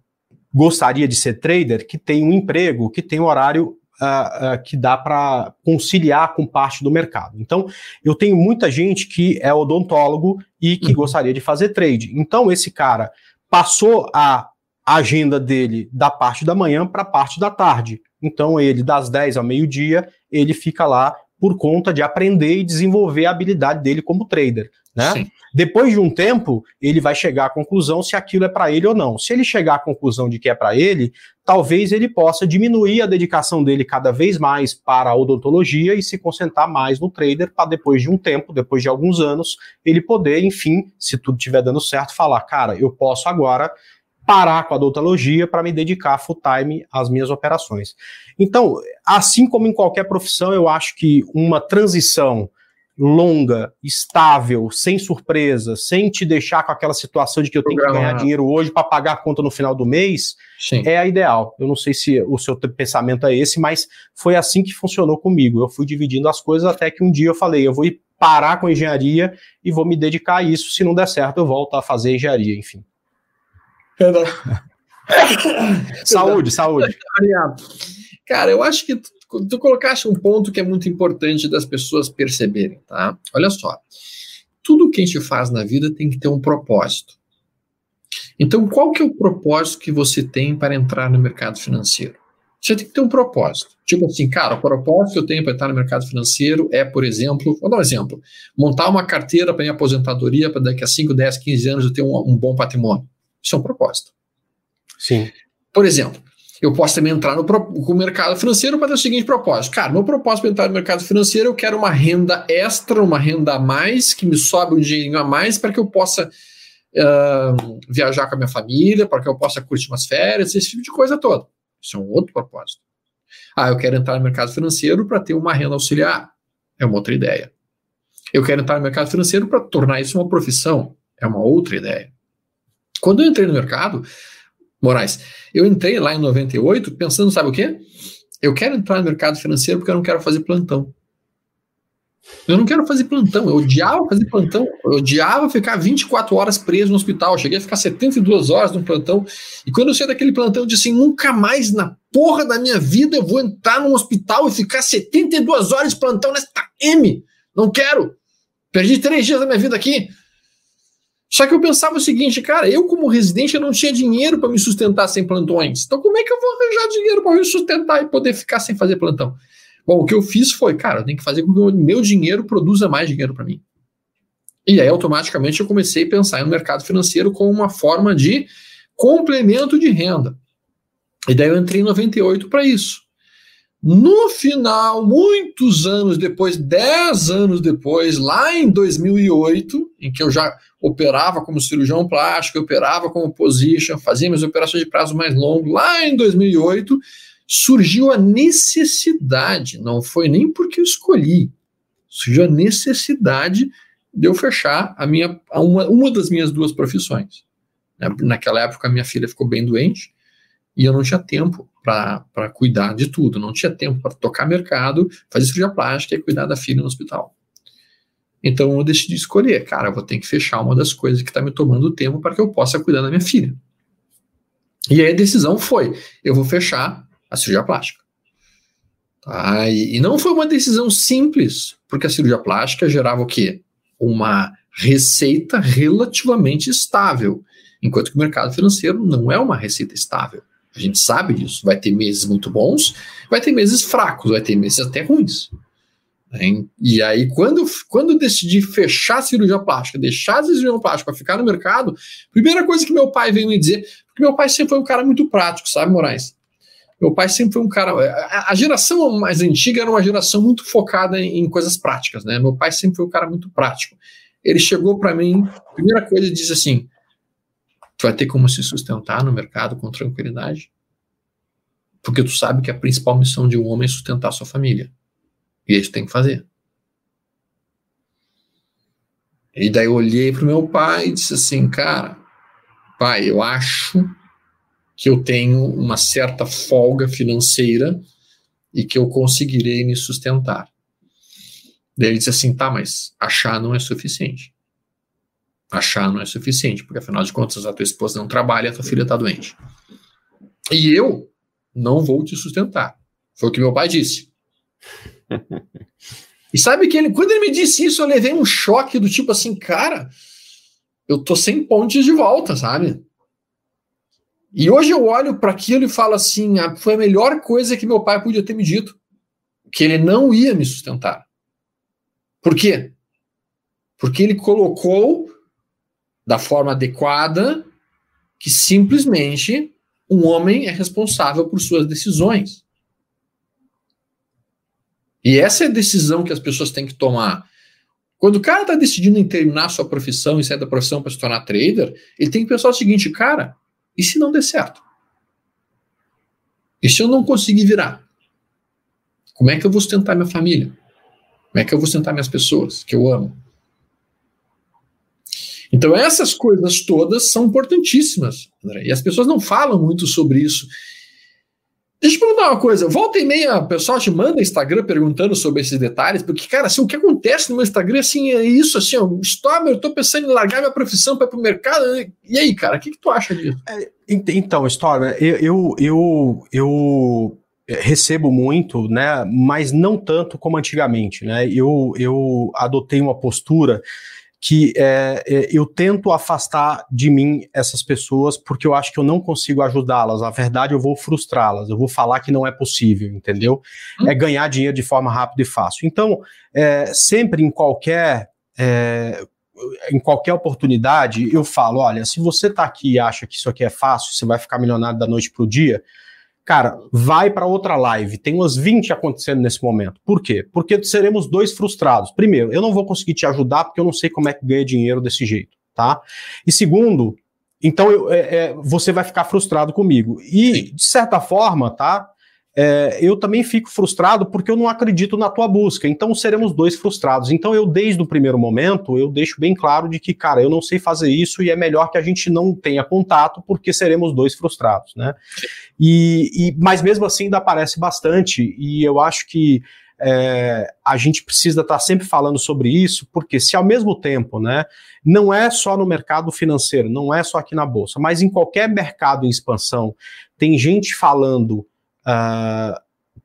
[SPEAKER 2] gostaria de ser trader que tem um emprego, que tem um horário uh, uh, que dá para conciliar com parte do mercado. Então, eu tenho muita gente que é odontólogo e que uhum. gostaria de fazer trade. Então, esse cara passou a agenda dele da parte da manhã para a parte da tarde. Então, ele, das 10 ao meio-dia, ele fica lá por conta de aprender e desenvolver a habilidade dele como trader. Né? Depois de um tempo, ele vai chegar à conclusão se aquilo é para ele ou não. Se ele chegar à conclusão de que é para ele, talvez ele possa diminuir a dedicação dele cada vez mais para a odontologia e se concentrar mais no trader para depois de um tempo, depois de alguns anos, ele poder, enfim, se tudo estiver dando certo, falar, cara, eu posso agora parar com a odontologia para me dedicar full time às minhas operações. Então, assim como em qualquer profissão, eu acho que uma transição longa, estável, sem surpresa, sem te deixar com aquela situação de que eu tenho que ganhar dinheiro hoje para pagar a conta no final do mês, Sim. é a ideal. Eu não sei se o seu pensamento é esse, mas foi assim que funcionou comigo. Eu fui dividindo as coisas até que um dia eu falei, eu vou parar com a engenharia e vou me dedicar a isso. Se não der certo, eu volto a fazer engenharia, enfim. saúde, saúde.
[SPEAKER 1] Cara, eu acho que tu, tu colocaste um ponto que é muito importante das pessoas perceberem, tá? Olha só. Tudo que a gente faz na vida tem que ter um propósito. Então, qual que é o propósito que você tem para entrar no mercado financeiro? Você tem que ter um propósito. Tipo assim, cara, o propósito que eu tenho para entrar no mercado financeiro é, por exemplo, vou dar um exemplo, montar uma carteira para minha aposentadoria para daqui a 5, 10, 15 anos eu ter um, um bom patrimônio. Isso é um propósito.
[SPEAKER 2] Sim.
[SPEAKER 1] Por exemplo, eu posso também entrar no, no mercado financeiro para ter o seguinte propósito. Cara, meu propósito para entrar no mercado financeiro, eu quero uma renda extra, uma renda a mais, que me sobe um dinheirinho a mais para que eu possa uh, viajar com a minha família, para que eu possa curtir umas férias, esse tipo de coisa toda. Isso é um outro propósito. Ah, eu quero entrar no mercado financeiro para ter uma renda auxiliar. É uma outra ideia. Eu quero entrar no mercado financeiro para tornar isso uma profissão. É uma outra ideia. Quando eu entrei no mercado, Moraes, eu entrei lá em 98 pensando, sabe o quê? Eu quero entrar no mercado financeiro porque eu não quero fazer plantão. Eu não quero fazer plantão, eu odiava fazer plantão, eu odiava ficar 24 horas preso no hospital, eu cheguei a ficar 72 horas no plantão, e quando eu saí daquele plantão, eu disse assim, nunca mais na porra da minha vida eu vou entrar num hospital e ficar 72 horas plantão nesta M, não quero, perdi três dias da minha vida aqui, só que eu pensava o seguinte, cara, eu como residente eu não tinha dinheiro para me sustentar sem plantões. Então como é que eu vou arranjar dinheiro para me sustentar e poder ficar sem fazer plantão? Bom, o que eu fiz foi, cara, eu tenho que fazer com que o meu dinheiro produza mais dinheiro para mim. E aí, automaticamente, eu comecei a pensar no mercado financeiro como uma forma de complemento de renda. E daí eu entrei em 98 para isso. No final, muitos anos depois, 10 anos depois, lá em 2008, em que eu já operava como cirurgião plástico, operava como position, fazia minhas operações de prazo mais longo, lá em 2008, surgiu a necessidade, não foi nem porque eu escolhi, surgiu a necessidade de eu fechar a minha, uma, uma das minhas duas profissões. Né? Naquela época, minha filha ficou bem doente e eu não tinha tempo para cuidar de tudo, não tinha tempo para tocar mercado, fazer cirurgia plástica e cuidar da filha no hospital. Então eu decidi escolher, cara, eu vou ter que fechar uma das coisas que está me tomando tempo para que eu possa cuidar da minha filha. E aí a decisão foi: eu vou fechar a cirurgia plástica. Tá? E, e não foi uma decisão simples, porque a cirurgia plástica gerava o quê? Uma receita relativamente estável, enquanto que o mercado financeiro não é uma receita estável. A gente sabe disso. Vai ter meses muito bons, vai ter meses fracos, vai ter meses até ruins. E aí, quando, quando decidi fechar a cirurgia plástica, deixar a cirurgia plástica para ficar no mercado, primeira coisa que meu pai veio me dizer, porque meu pai sempre foi um cara muito prático, sabe, Moraes? Meu pai sempre foi um cara. A, a geração mais antiga era uma geração muito focada em, em, coisas práticas, né? Meu pai sempre foi um cara muito prático. Ele chegou para mim, primeira coisa, disse assim: Tu vai ter como se sustentar no mercado com tranquilidade? Porque tu sabe que a principal missão de um homem é sustentar a sua família. E isso tem que fazer. E daí eu olhei para o meu pai e disse assim, cara, pai, eu acho que eu tenho uma certa folga financeira e que eu conseguirei me sustentar. Daí ele disse assim: tá, mas achar não é suficiente. Achar não é suficiente, porque afinal de contas a tua esposa não trabalha, a tua filha está doente. E eu não vou te sustentar. Foi o que meu pai disse. e sabe que ele, quando ele me disse isso, eu levei um choque do tipo assim, cara, eu tô sem pontes de volta, sabe? E hoje eu olho para aquilo e falo assim: ah, foi a melhor coisa que meu pai podia ter me dito. Que ele não ia me sustentar. Por quê? Porque ele colocou da forma adequada que simplesmente um homem é responsável por suas decisões. E essa é a decisão que as pessoas têm que tomar. Quando o cara está decidindo em terminar sua profissão e sair da profissão para se tornar trader, ele tem que pensar o seguinte, cara, e se não der certo? E se eu não conseguir virar? Como é que eu vou sustentar minha família? Como é que eu vou sustentar minhas pessoas que eu amo? Então, essas coisas todas são importantíssimas, e as pessoas não falam muito sobre isso. Deixa eu perguntar uma coisa. Volta e meia, o pessoal te manda Instagram perguntando sobre esses detalhes, porque, cara, assim, o que acontece no meu Instagram assim, é isso, assim, ó, Storm, eu tô pensando em largar minha profissão para ir pro mercado. E aí, cara, o que, que tu acha disso? É,
[SPEAKER 2] então, Storm, eu, eu, eu, eu recebo muito, né, mas não tanto como antigamente, né? Eu, eu adotei uma postura que é, é, eu tento afastar de mim essas pessoas porque eu acho que eu não consigo ajudá-las. Na verdade, eu vou frustrá-las, eu vou falar que não é possível, entendeu? Hum. É ganhar dinheiro de forma rápida e fácil. Então, é, sempre em qualquer. É, em qualquer oportunidade, eu falo: olha, se você está aqui e acha que isso aqui é fácil, você vai ficar milionário da noite para o dia, Cara, vai para outra live. Tem umas 20 acontecendo nesse momento. Por quê? Porque seremos dois frustrados. Primeiro, eu não vou conseguir te ajudar porque eu não sei como é que ganha dinheiro desse jeito, tá? E segundo, então eu, é, é, você vai ficar frustrado comigo. E, Sim. de certa forma, tá? É, eu também fico frustrado porque eu não acredito na tua busca. Então seremos dois frustrados. Então eu, desde o primeiro momento, eu deixo bem claro de que, cara, eu não sei fazer isso e é melhor que a gente não tenha contato porque seremos dois frustrados, né? E, e mas mesmo assim ainda aparece bastante e eu acho que é, a gente precisa estar sempre falando sobre isso, porque se ao mesmo tempo, né, não é só no mercado financeiro, não é só aqui na bolsa, mas em qualquer mercado em expansão, tem gente falando uh, ah,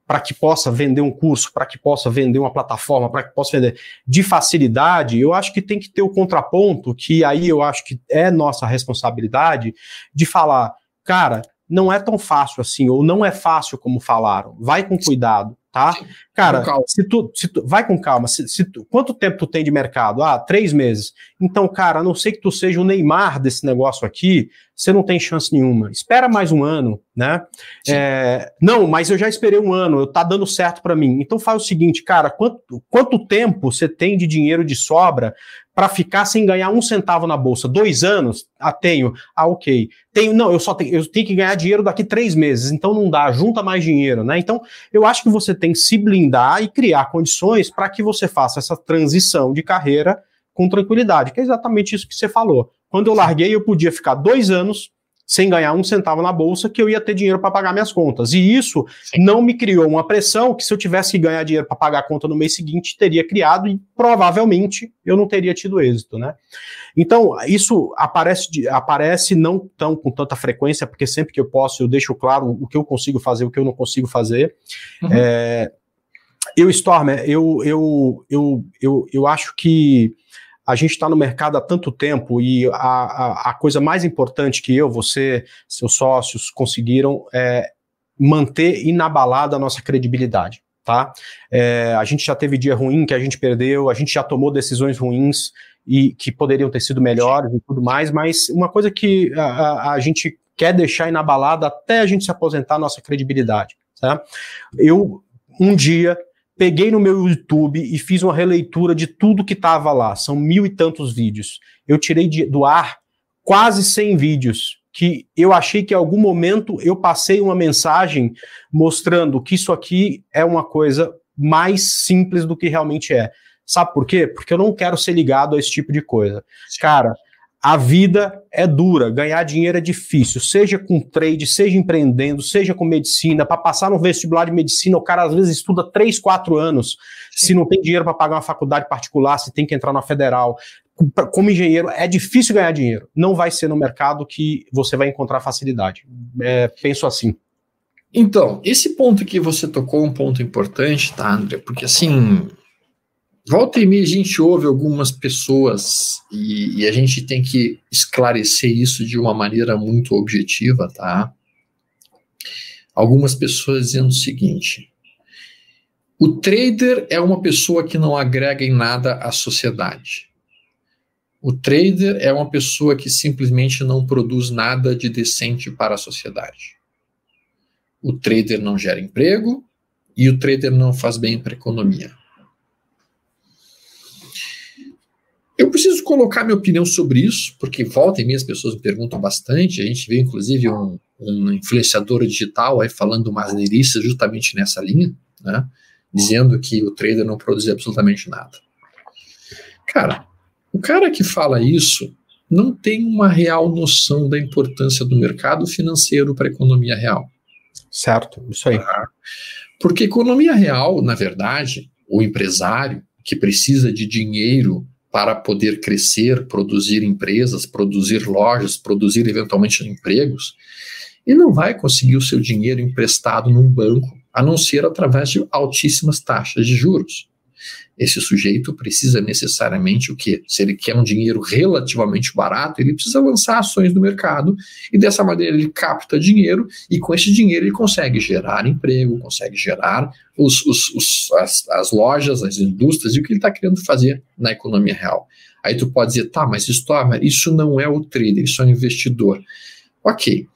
[SPEAKER 2] para que possa vender um curso, para que possa vender uma plataforma, para que possa vender de facilidade, eu acho que tem que ter o contraponto, que aí eu acho que é nossa responsabilidade, de falar, cara, não é tão fácil assim, ou não é fácil como falaram. Vai com cuidado, tá? Cara, se tu, se tu, vai com calma. Se, se tu, quanto tempo tu tem de mercado? Ah, três meses. Então, cara, a não ser que tu seja o Neymar desse negócio aqui, você não tem chance nenhuma. Espera mais um ano, né? É, não, mas eu já esperei um ano, tá dando certo para mim. Então faz o seguinte, cara, quanto, quanto tempo você tem de dinheiro de sobra para ficar sem ganhar um centavo na bolsa? Dois anos? Ah, tenho. Ah, ok. Tenho, não, eu só tenho, eu tenho que ganhar dinheiro daqui três meses, então não dá, junta mais dinheiro, né? Então, eu acho que você tem que se blindar e criar condições para que você faça essa transição de carreira com tranquilidade, que é exatamente isso que você falou. Quando eu larguei, eu podia ficar dois anos sem ganhar um centavo na bolsa, que eu ia ter dinheiro para pagar minhas contas. E isso Sim. não me criou uma pressão que, se eu tivesse que ganhar dinheiro para pagar a conta no mês seguinte, teria criado e provavelmente eu não teria tido êxito, né? Então, isso aparece, aparece não tão com tanta frequência, porque sempre que eu posso, eu deixo claro o que eu consigo fazer, o que eu não consigo fazer. Uhum. É, eu, Stormer, eu, eu, eu, eu, eu acho que a gente está no mercado há tanto tempo e a, a, a, coisa mais importante que eu, você, seus sócios conseguiram é manter inabalada a nossa credibilidade. Tá? É, a gente já teve dia ruim que a gente perdeu, a gente já tomou decisões ruins e que poderiam ter sido melhores e tudo mais, mas uma coisa que a, a, a gente quer deixar inabalada até a gente se aposentar a nossa credibilidade. Tá? Eu um dia peguei no meu YouTube e fiz uma releitura de tudo que estava lá. São mil e tantos vídeos. Eu tirei de, do ar quase 100 vídeos que eu achei que em algum momento eu passei uma mensagem mostrando que isso aqui é uma coisa mais simples do que realmente é. Sabe por quê? Porque eu não quero ser ligado a esse tipo de coisa. Cara, a vida é dura, ganhar dinheiro é difícil, seja com trade, seja empreendendo, seja com medicina. Para passar no vestibular de medicina, o cara às vezes estuda 3, 4 anos. Se não tem dinheiro para pagar uma faculdade particular, se tem que entrar na federal. Como engenheiro, é difícil ganhar dinheiro. Não vai ser no mercado que você vai encontrar facilidade. É, penso assim.
[SPEAKER 1] Então, esse ponto que você tocou é um ponto importante, tá, André? Porque assim, Volta e meia a gente ouve algumas pessoas e, e, a gente tem que esclarecer isso de uma maneira muito objetiva, tá? Algumas pessoas dizendo o seguinte: o trader é uma pessoa que não agrega em nada à sociedade. O trader é uma pessoa que simplesmente não produz nada de decente para a sociedade. O trader não gera emprego e o trader não faz bem para a economia. Eu preciso colocar minha opinião sobre isso, porque volta e meia as pessoas me perguntam bastante. A gente vê, inclusive, um, um influenciador digital aí falando umas delícias justamente nessa linha, né? Dizendo que o trader não produz absolutamente nada. Cara, o cara que fala isso não tem uma real noção da importância do mercado financeiro para a economia real.
[SPEAKER 2] Certo, isso aí.
[SPEAKER 1] Porque economia real, na verdade, o empresário que precisa de dinheiro para poder crescer, produzir empresas, produzir lojas, produzir eventualmente empregos, e não vai conseguir o seu dinheiro emprestado num banco, a não ser através de altíssimas taxas de juros. Esse sujeito precisa necessariamente o quê? Se ele quer um dinheiro relativamente barato, ele precisa lançar ações no mercado e dessa maneira ele capta dinheiro e com esse dinheiro ele consegue gerar emprego, consegue gerar os, os, os as, as, lojas, as indústrias e o que ele está querendo fazer na economia real. Aí tu pode dizer, tá, mas Stormer, isso não é o trader, isso é investidor. Ok.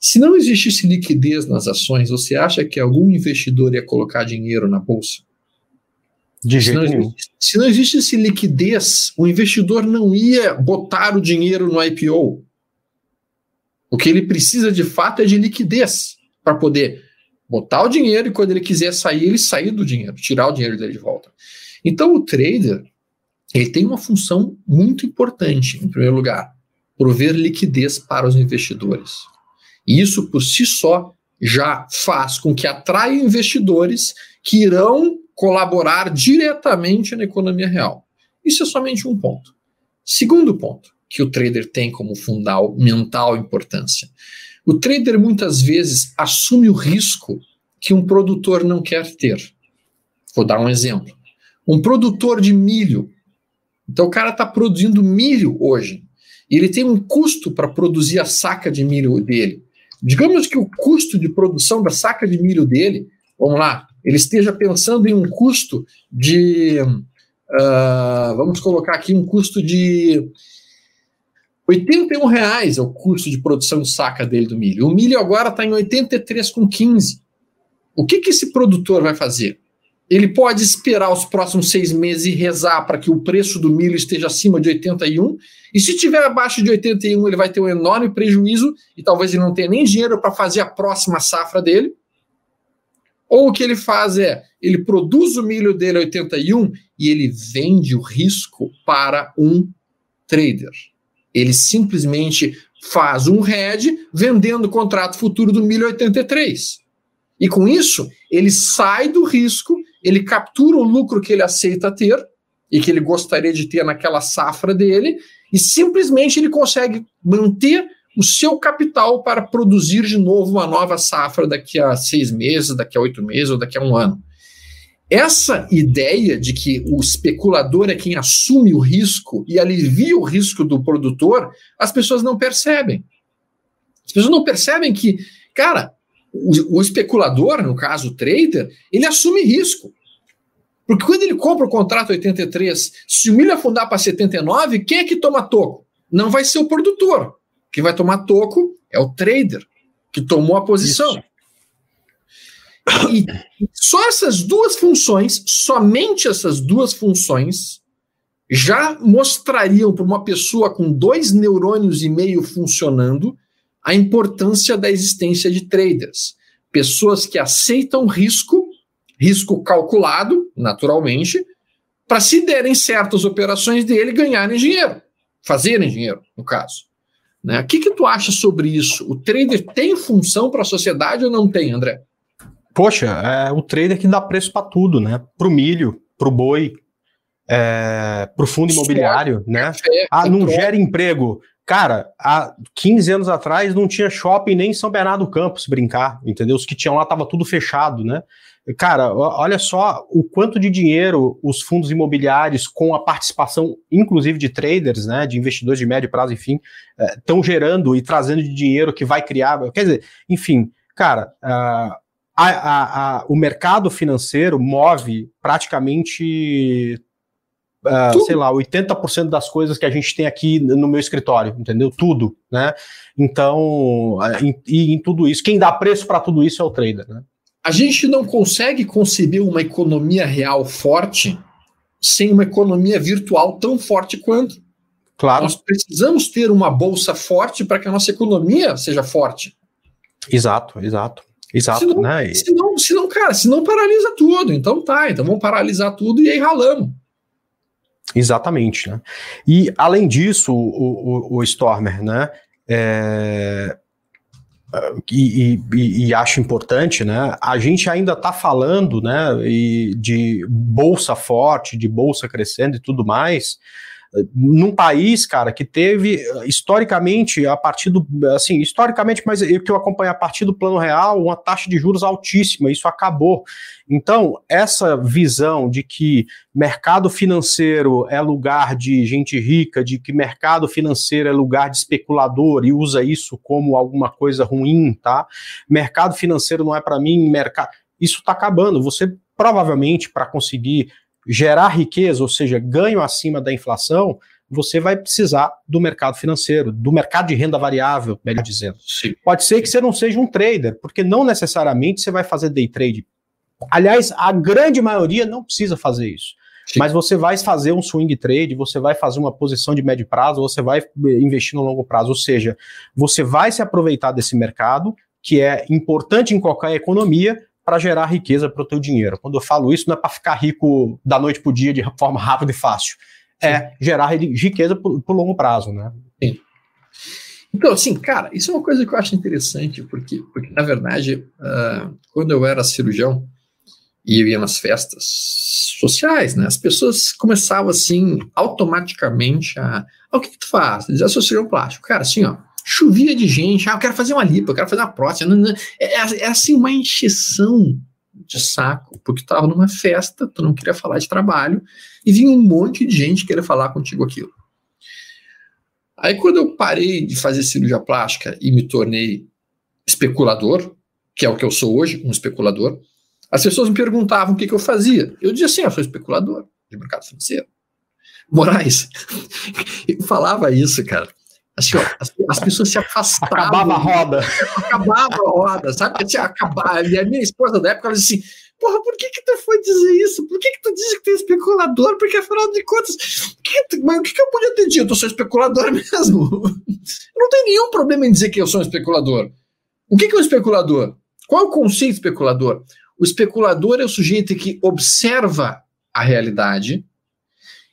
[SPEAKER 1] Se não existisse liquidez nas ações, você acha que algum investidor ia colocar dinheiro na bolsa?
[SPEAKER 2] De jeito se nenhum.
[SPEAKER 1] Se não existisse liquidez, o investidor não ia botar o dinheiro no IPO. O que ele precisa de fato é de liquidez para poder botar o dinheiro e quando ele quiser sair, ele sair do dinheiro, tirar o dinheiro dele de volta. Então o trader ele tem uma função muito importante, em primeiro lugar, prover liquidez para os investidores. E isso por si só já faz com que atraia investidores que irão colaborar diretamente na economia real. Isso é somente um ponto. Segundo ponto, que o trader tem como fundamental importância. O trader muitas vezes assume o risco que um produtor não quer ter. Vou dar um exemplo. Um produtor de milho. Então o cara está produzindo milho hoje. E ele tem um custo para produzir a saca de milho dele. Digamos que o custo de produção da saca de milho dele, vamos lá, ele esteja pensando em um custo de, uh, vamos colocar aqui um custo de 81 reais é o custo de produção saca dele do milho. O milho agora está em 83,15. O que, que esse produtor vai fazer? Ele pode esperar os próximos seis meses e rezar para que o preço do milho esteja acima de 81. E se estiver abaixo de 81, ele vai ter um enorme prejuízo e talvez ele não tenha nem dinheiro para fazer a próxima safra dele. Ou o que ele faz é, ele produz o milho dele a 81 e ele vende o risco para um trader. Ele simplesmente faz um hedge vendendo o contrato futuro do milho 83. E com isso, ele sai do risco, ele captura o lucro que ele aceita ter e que ele gostaria de ter naquela safra dele, e simplesmente ele consegue manter o seu capital para produzir de novo uma nova safra daqui a seis meses, daqui a oito meses ou daqui a um ano. Essa ideia de que o especulador é quem assume o risco e alivia o risco do produtor, as pessoas não percebem. As pessoas não percebem que, cara, o, o especulador, no caso o trader, ele assume risco. Porque quando ele compra o contrato 83, se o milho afundar para 79, quem é que toma toco? Não vai ser o produtor. Quem vai tomar toco é o trader, que tomou a posição. Isso. E só essas duas funções, somente essas duas funções, já mostrariam para uma pessoa com dois neurônios e meio funcionando a importância da existência de traders. Pessoas que aceitam risco, risco calculado, naturalmente, para se derem certas operações dele ganharem dinheiro, fazerem dinheiro, no caso. Né? O que, que tu acha sobre isso? O trader tem função para a sociedade ou não tem, André?
[SPEAKER 2] Poxa, é o trader que dá preço para tudo, né? Para o milho, para o boi, é, para o fundo imobiliário, né? Café, ah, não gera emprego. Cara, há 15 anos atrás não tinha shopping nem em São Bernardo do Campos brincar, entendeu? Os que tinham lá tava tudo fechado, né? Cara, olha só o quanto de dinheiro os fundos imobiliários, com a participação, inclusive de traders, né, de investidores de médio prazo, enfim, estão é, gerando e trazendo de dinheiro que vai criar. Quer dizer, enfim, cara, uh, a, a, a, o mercado financeiro move praticamente, uh, sei lá, 80% das coisas que a gente tem aqui no meu escritório, entendeu? Tudo, né? Então, em, e em tudo isso, quem dá preço para tudo isso é o trader, né?
[SPEAKER 1] A gente não consegue conceber uma economia real forte sem uma economia virtual tão forte quanto. Claro. Nós precisamos ter uma bolsa forte para que a nossa economia seja forte.
[SPEAKER 2] Exato, exato. Exato,
[SPEAKER 1] senão,
[SPEAKER 2] né?
[SPEAKER 1] Senão, senão, cara, senão paralisa tudo. Então tá, então vamos paralisar tudo e aí ralamos.
[SPEAKER 2] Exatamente, né? E além disso, o, o, o Stormer, né? É, e, e, e, acho importante, né? A gente ainda está falando, né? de bolsa forte, de bolsa crescendo e tudo mais num país, cara, que teve historicamente, a partir do. Assim, historicamente, mas eu que eu acompanho a partir do plano real, uma taxa de juros altíssima, isso acabou. Então, essa visão de que mercado financeiro é lugar de gente rica, de que mercado financeiro é lugar de especulador e usa isso como alguma coisa ruim, tá? Mercado financeiro não é para mim, mercado. Isso está acabando. Você provavelmente, para conseguir gerar riqueza, ou seja, ganho acima da inflação, você vai precisar do mercado financeiro, do mercado de renda variável, melhor dizendo. Sim. Pode ser que você não seja um trader, porque não necessariamente você vai fazer day trade. Aliás, a grande maioria não precisa fazer isso. Sim. Mas você vai fazer um swing trade, você vai fazer uma posição de médio prazo, você vai investir no longo prazo. Ou seja, você vai se aproveitar desse mercado, que é importante em qualquer economia, para gerar riqueza para o teu dinheiro. Quando eu falo isso, não é para ficar rico da noite para o dia de forma rápida e fácil. É Sim. gerar riqueza para o longo prazo, né? Sim.
[SPEAKER 1] Então, assim, cara, isso é uma coisa que eu acho interessante, porque, porque na verdade, uh, quando eu era cirurgião e eu ia nas festas sociais, né, as pessoas começavam, assim, automaticamente a. Ah, o que, que tu faz? Eu sou cirurgião plástico. Cara, assim, ó, chovia de gente. Ah, eu quero fazer uma lipo, eu quero fazer uma prótese. É, é, é assim uma encheção de saco, porque estava numa festa, tu não queria falar de trabalho, e vinha um monte de gente querer falar contigo aquilo. Aí quando eu parei de fazer cirurgia plástica e me tornei especulador, que é o que eu sou hoje, um especulador, As pessoas me perguntavam o que, que eu fazia. Eu dizia assim: eu sou especulador de mercado financeiro. Moraes, eu falava isso, cara. Assim, ó, as, as, pessoas se afastavam.
[SPEAKER 2] Acabava a roda.
[SPEAKER 1] Acabava a roda, sabe? Assim, acabar. E a minha esposa da época, ela disse assim: Porra, por que que tu foi dizer isso? Por que que tu disse que tu é especulador? Porque afinal de contas, que mas o que que eu podia ter dito? Eu sou especulador mesmo. Eu não tenho nenhum problema em dizer que eu sou um especulador. O que que é um especulador? Qual é o conceito especulador? O especulador é o sujeito que observa a realidade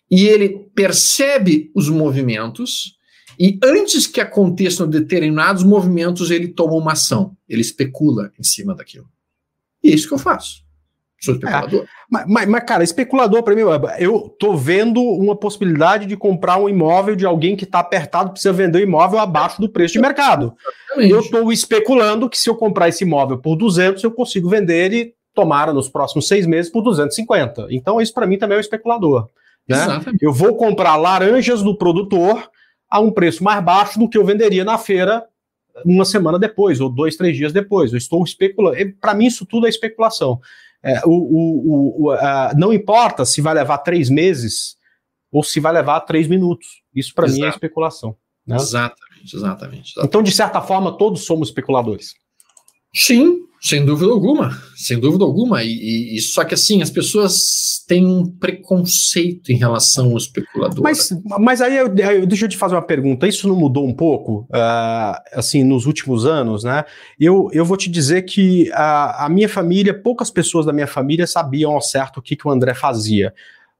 [SPEAKER 1] e ele percebe os movimentos e antes que aconteçam determinados movimentos, ele toma uma ação, ele especula em cima daquilo. E é isso que eu faço. Sou especulador. É,
[SPEAKER 2] mas, mas, mas, cara, especulador para mim, eu tô vendo uma possibilidade de comprar um imóvel de alguém que está apertado, precisa vender o imóvel abaixo do preço de mercado. Exatamente. Eu estou especulando que se eu comprar esse imóvel por 200, eu consigo vender ele, tomara, nos próximos seis meses por 250. Então, isso para mim também é um especulador. Né? Eu vou comprar laranjas do produtor a um preço mais baixo do que eu venderia na feira uma semana depois, ou dois, três dias depois. Eu estou especulando. Para mim, isso tudo é especulação. É, o, o, o, a, não importa se vai levar três meses ou se vai levar três minutos. Isso para mim é especulação.
[SPEAKER 1] Né? Exatamente, exatamente, exatamente.
[SPEAKER 2] Então, de certa forma, todos somos especuladores.
[SPEAKER 1] Sim, sem dúvida alguma, sem dúvida alguma. E, e, só que assim, as pessoas têm um preconceito em relação ao especulador.
[SPEAKER 2] Mas, mas aí eu, eu, deixa eu te fazer uma pergunta. Isso não mudou um pouco, uh, assim, nos últimos anos, né? Eu, eu vou te dizer que a, a minha família, poucas pessoas da minha família sabiam ao certo o que, que o André fazia.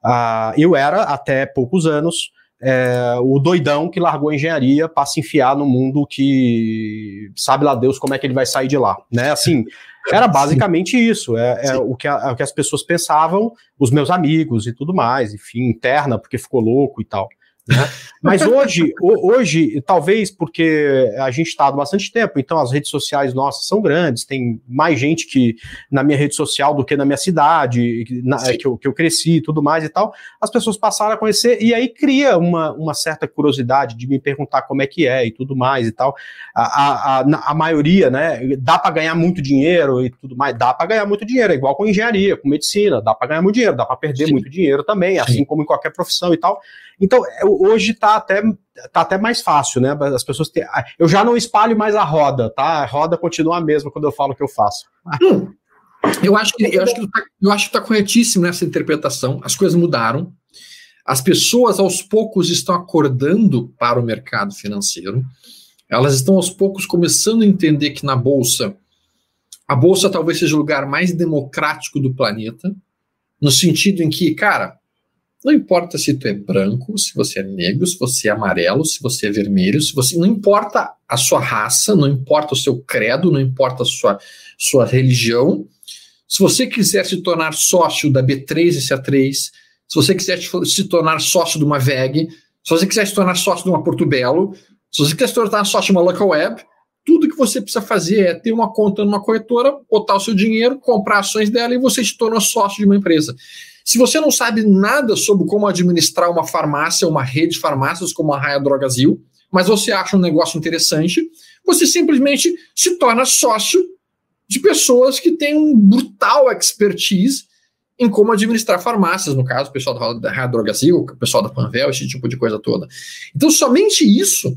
[SPEAKER 2] Uh, eu era, até poucos anos, é, o doidão que largou a engenharia para se enfiar no mundo que sabe lá Deus como é que ele vai sair de lá, né? Assim, era basicamente isso, é, é o, que a, é o que as pessoas pensavam, os meus amigos e tudo mais, enfim, interna porque ficou louco e tal. Né? Mas hoje, hoje, talvez porque a gente está há bastante tempo, então as redes sociais nossas são grandes, tem mais gente que na minha rede social do que na minha cidade, na, que, eu, que eu cresci e tudo mais e tal, as pessoas passaram a conhecer e aí cria uma, uma certa curiosidade de me perguntar como é que é e tudo mais e tal. A, a, a, a maioria, né, dá para ganhar muito dinheiro e tudo mais, dá para ganhar muito dinheiro, é igual com engenharia, com medicina, dá para ganhar muito dinheiro, dá para perder Sim. muito dinheiro também, Sim. assim como em qualquer profissão e tal. Então, é, hoje está até, tá até mais fácil, né? As pessoas têm. Ah, eu já não espalho mais a roda, tá? A roda continua a mesma quando eu falo o que eu faço.
[SPEAKER 1] Hum, eu acho que eu acho que tá, eu acho que está corretíssimo nessa interpretação. As coisas mudaram. As pessoas aos poucos estão acordando para o mercado financeiro. Elas estão aos poucos começando a entender que na bolsa a bolsa talvez seja o lugar mais democrático do planeta, no sentido em que, cara, não importa se tu é branco, se você é negro, se você é amarelo, se você é vermelho, se você não importa a sua raça, não importa o seu credo, não importa a sua, sua religião. Se você quiser se tornar sócio da B3 e CA3, se você quiser se tornar sócio de uma VEG, se você quiser se tornar sócio de uma Portobello, se você quiser se tornar sócio de uma Local Web, tudo que você precisa fazer é ter uma conta numa corretora, botar o seu dinheiro, comprar ações dela e você se torna sócio de uma empresa. Se você não sabe nada sobre como administrar uma farmácia, uma rede de farmácias como a Raia Drogazil, mas você acha um negócio interessante, você simplesmente se torna sócio de pessoas que têm um brutal expertise em como administrar farmácias, no caso, o pessoal da Raia Drogazil, o pessoal da Panvel, esse tipo de coisa toda. Então, somente isso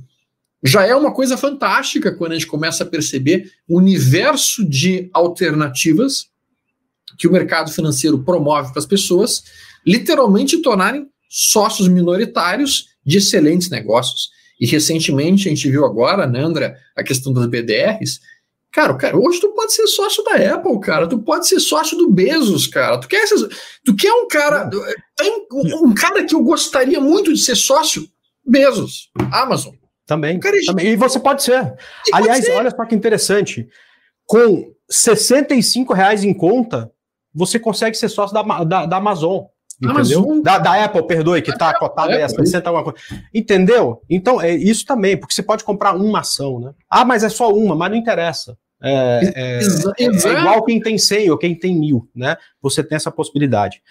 [SPEAKER 1] já é uma coisa fantástica quando a gente começa a perceber o universo de alternativas que o mercado financeiro promove para as pessoas literalmente tornarem sócios minoritários de excelentes negócios. E recentemente a gente viu agora, né, André, a questão das BDRs. Cara, cara, hoje tu pode ser sócio da Apple, cara. Tu pode ser sócio do Bezos, cara. Tu quer, ser, tu quer um cara. Um cara que eu gostaria muito de ser sócio? Bezos, Amazon.
[SPEAKER 2] Também. É também. E você pode ser. E Aliás, pode ser. olha só que interessante. Com 65 reais em conta, você consegue ser sócio da, da, da Amazon. Entendeu? Amazon. Da, da Apple, perdoe, que está cotada aí a 60 alguma coisa. Entendeu? Então, é isso também, porque você pode comprar uma ação, né? Ah, mas é só uma, mas não interessa. É, é, é, é igual quem tem 100 ou quem tem mil, né? Você tem essa possibilidade.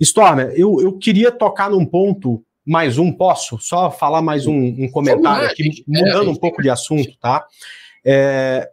[SPEAKER 2] Stormer, eu, eu queria tocar num ponto, mais um, posso? Só falar mais um, um comentário aqui, mudando um pouco de assunto, tá? É,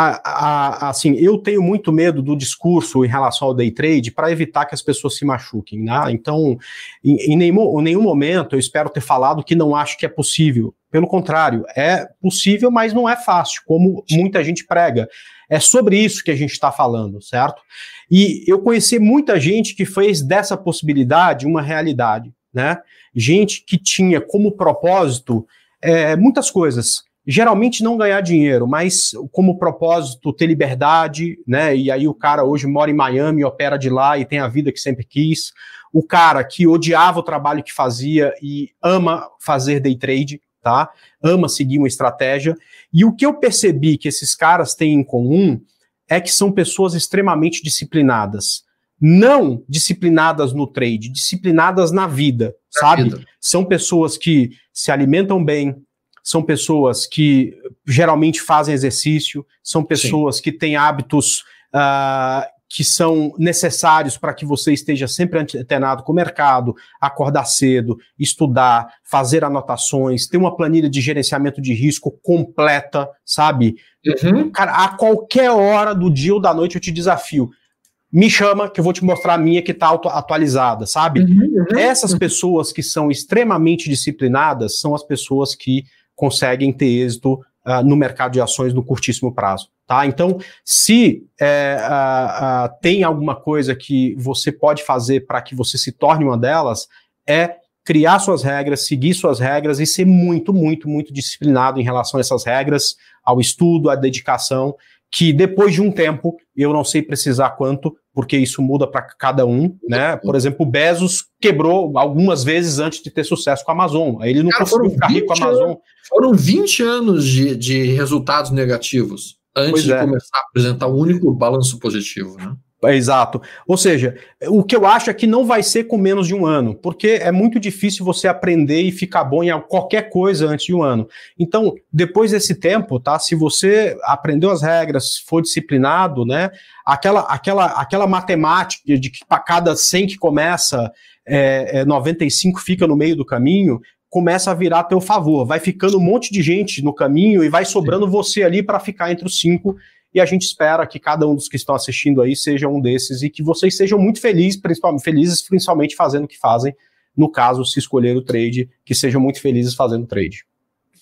[SPEAKER 2] a, a, assim, eu tenho muito medo do discurso em relação ao day trade para evitar que as pessoas se machuquem, né? Então, em, em, nenhum, em nenhum momento eu espero ter falado que não acho que é possível. Pelo contrário, é possível, mas não é fácil, como muita gente prega. É sobre isso que a gente está falando, certo? E eu conheci muita gente que fez dessa possibilidade uma realidade, né? Gente que tinha como propósito é, muitas coisas. Geralmente não ganhar dinheiro, mas como propósito ter liberdade, né? E aí o cara hoje mora em Miami, opera de lá e tem a vida que sempre quis. O cara que odiava o trabalho que fazia e ama fazer day trade, tá? Ama seguir uma estratégia. E o que eu percebi que esses caras têm em comum é que são pessoas extremamente disciplinadas. Não disciplinadas no trade, disciplinadas na vida, na sabe? Vida. São pessoas que se alimentam bem, são pessoas que geralmente fazem exercício, são pessoas Sim. que têm hábitos uh, que são necessários para que você esteja sempre antenado com o mercado, acordar cedo, estudar, fazer anotações, ter uma planilha de gerenciamento de risco completa, sabe? Uhum. Cara, a qualquer hora do dia ou da noite eu te desafio. Me chama que eu vou te mostrar a minha que está atualizada, sabe? Uhum, uhum. Essas pessoas que são extremamente disciplinadas são as pessoas que conseguem ter êxito uh, no mercado de ações no curtíssimo prazo. Tá? Então, se é, uh, uh, tem alguma coisa que você pode fazer para que você se torne uma delas, é criar suas regras, seguir suas regras e ser muito, muito, muito disciplinado em relação a essas regras, ao estudo, à dedicação, que depois de um tempo, eu não sei precisar quanto, porque isso muda para cada um, né? Por exemplo, o Bezos quebrou algumas vezes antes de ter sucesso com a Amazon. Ele não Cara, conseguiu ficar rico com a Amazon.
[SPEAKER 1] foram 20 anos de, de resultados negativos antes de é. começar a apresentar um único balanço positivo, né?
[SPEAKER 2] Exato. Ou seja, o que eu acho é que não vai ser com menos de um ano, porque é muito difícil você aprender e ficar bom em qualquer coisa antes de um ano. Então, depois desse tempo, tá? Se você aprendeu as regras, for disciplinado, né? Aquela, aquela, aquela matemática de que para cada 100 que começa, é, é, 95 fica no meio do caminho, começa a virar a teu favor. Vai ficando um monte de gente no caminho e vai sobrando Sim. você ali para ficar entre os cinco e a gente espera que cada um dos que estão assistindo aí seja um desses e que vocês sejam muito felizes, principalmente, felizes principalmente fazendo o que fazem. No caso, se escolher o trade, que sejam muito felizes fazendo o trade.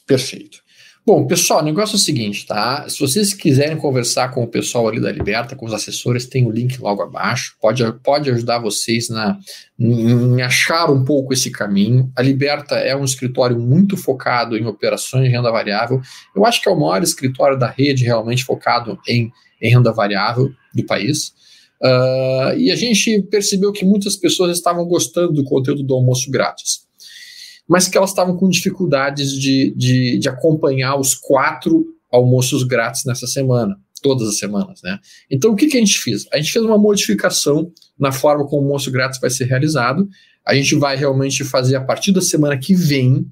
[SPEAKER 1] Perfeito. Bom, pessoal, o negócio é o seguinte, tá? Se vocês quiserem conversar com o pessoal ali da Liberta, com os assessores, tem o link logo abaixo. Pode, pode ajudar vocês na, em achar um pouco esse caminho. A Liberta é um escritório muito focado em operações de renda variável. Eu acho que é o maior escritório da rede realmente focado em, em renda variável do país. Uh, e a gente percebeu que muitas pessoas estavam gostando do conteúdo do almoço grátis mas que elas estavam com dificuldades de, de, de acompanhar os quatro almoços grátis nessa semana, todas as semanas, né? Então, o que, que a gente fez? A gente fez uma modificação na forma como o almoço grátis vai ser realizado. A gente vai realmente fazer a partir da semana que vem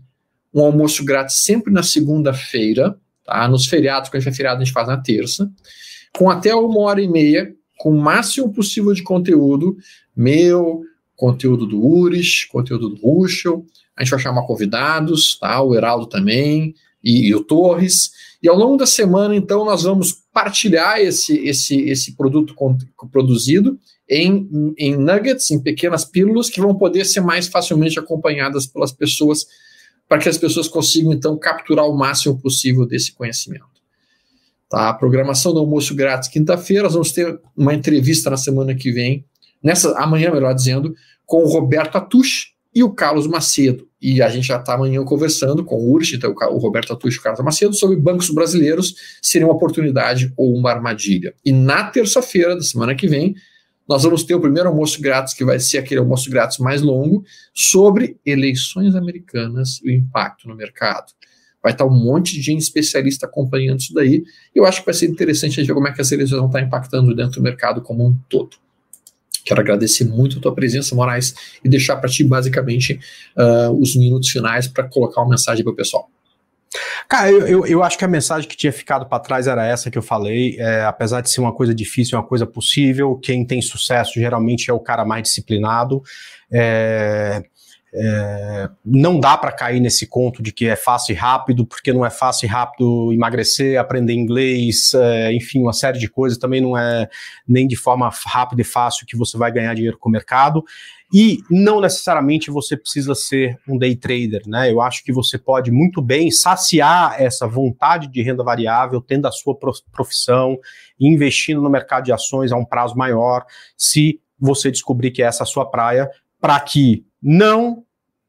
[SPEAKER 1] um almoço grátis sempre na segunda-feira, tá? Nos feriados, quando a gente é feriado, a gente faz na terça, com até uma hora e meia, com o máximo possível de conteúdo meu, conteúdo do Uris, conteúdo do Ruschel, a gente vai chamar convidados, tá? O Heraldo também e, e, o Torres. E ao longo da semana, então, nós vamos partilhar esse, esse, esse produto produzido em, em nuggets, em pequenas pílulas que vão poder ser mais facilmente acompanhadas pelas pessoas, para que as pessoas consigam, então, capturar o máximo possível desse conhecimento. Tá? A programação do almoço grátis, quinta-feira, nós vamos ter uma entrevista na semana que vem, nessa amanhã, melhor dizendo, com o Roberto Atush, e o Carlos Macedo. E a gente já está amanhã conversando com o Urch, então o Roberto Atucho e o Carlos Macedo, sobre bancos brasileiros serem uma oportunidade ou uma armadilha. E na terça-feira da semana que vem, nós vamos ter o primeiro almoço grátis, que vai ser aquele almoço grátis mais longo, sobre eleições americanas e o impacto no mercado. Vai estar um monte de gente especialista acompanhando isso daí. E eu acho que vai ser interessante a gente ver como é que as eleições vão estar impactando dentro do mercado como um todo. Quero agradecer muito a tua presença, Moraes, e deixar para ti, basicamente, uh, os minutos finais para colocar uma mensagem para o pessoal.
[SPEAKER 2] Cara, eu, eu, eu, acho que a mensagem que tinha ficado para trás era essa que eu falei. É, apesar de ser uma coisa difícil, é uma coisa possível. Quem tem sucesso geralmente é o cara mais disciplinado. É, É, não dá para cair nesse conto de que é fácil e rápido, porque não é fácil e rápido emagrecer, aprender inglês, é, enfim, uma série de coisas. Também não é nem de forma rápida e fácil que você vai ganhar dinheiro com o mercado. E não necessariamente você precisa ser um day trader, né? Eu acho que você pode muito bem saciar essa vontade de renda variável, tendo a sua profissão, investindo no mercado de ações a um prazo maior, se você descobrir que é essa a sua praia, para que não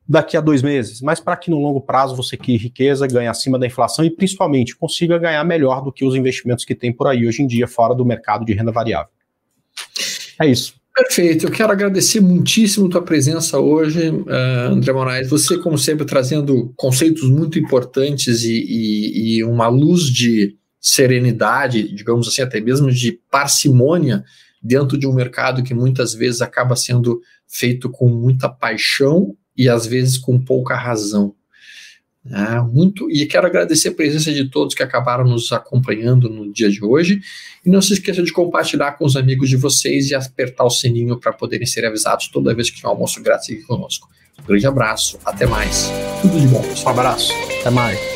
[SPEAKER 2] daqui a dois meses, mas para que no longo prazo você crie riqueza, ganhe acima da inflação e principalmente consiga ganhar melhor do que os investimentos que tem por aí hoje em dia fora do mercado de renda variável. É isso.
[SPEAKER 1] Perfeito, eu quero agradecer muitíssimo tua presença hoje, uh, André Moraes. Você, como sempre, trazendo conceitos muito importantes e, e, e, uma luz de serenidade, digamos assim, até mesmo de parcimônia dentro de um mercado que muitas vezes acaba sendo feito com muita paixão e às vezes com pouca razão. É, muito e quero agradecer a presença de todos que acabaram nos acompanhando no dia de hoje e não se esqueça de compartilhar com os amigos de vocês e apertar o sininho para poderem ser avisados toda vez que tiver um almoço grátis aqui conosco. Um grande abraço, até mais. Tudo de bom.
[SPEAKER 2] Um abraço, até mais.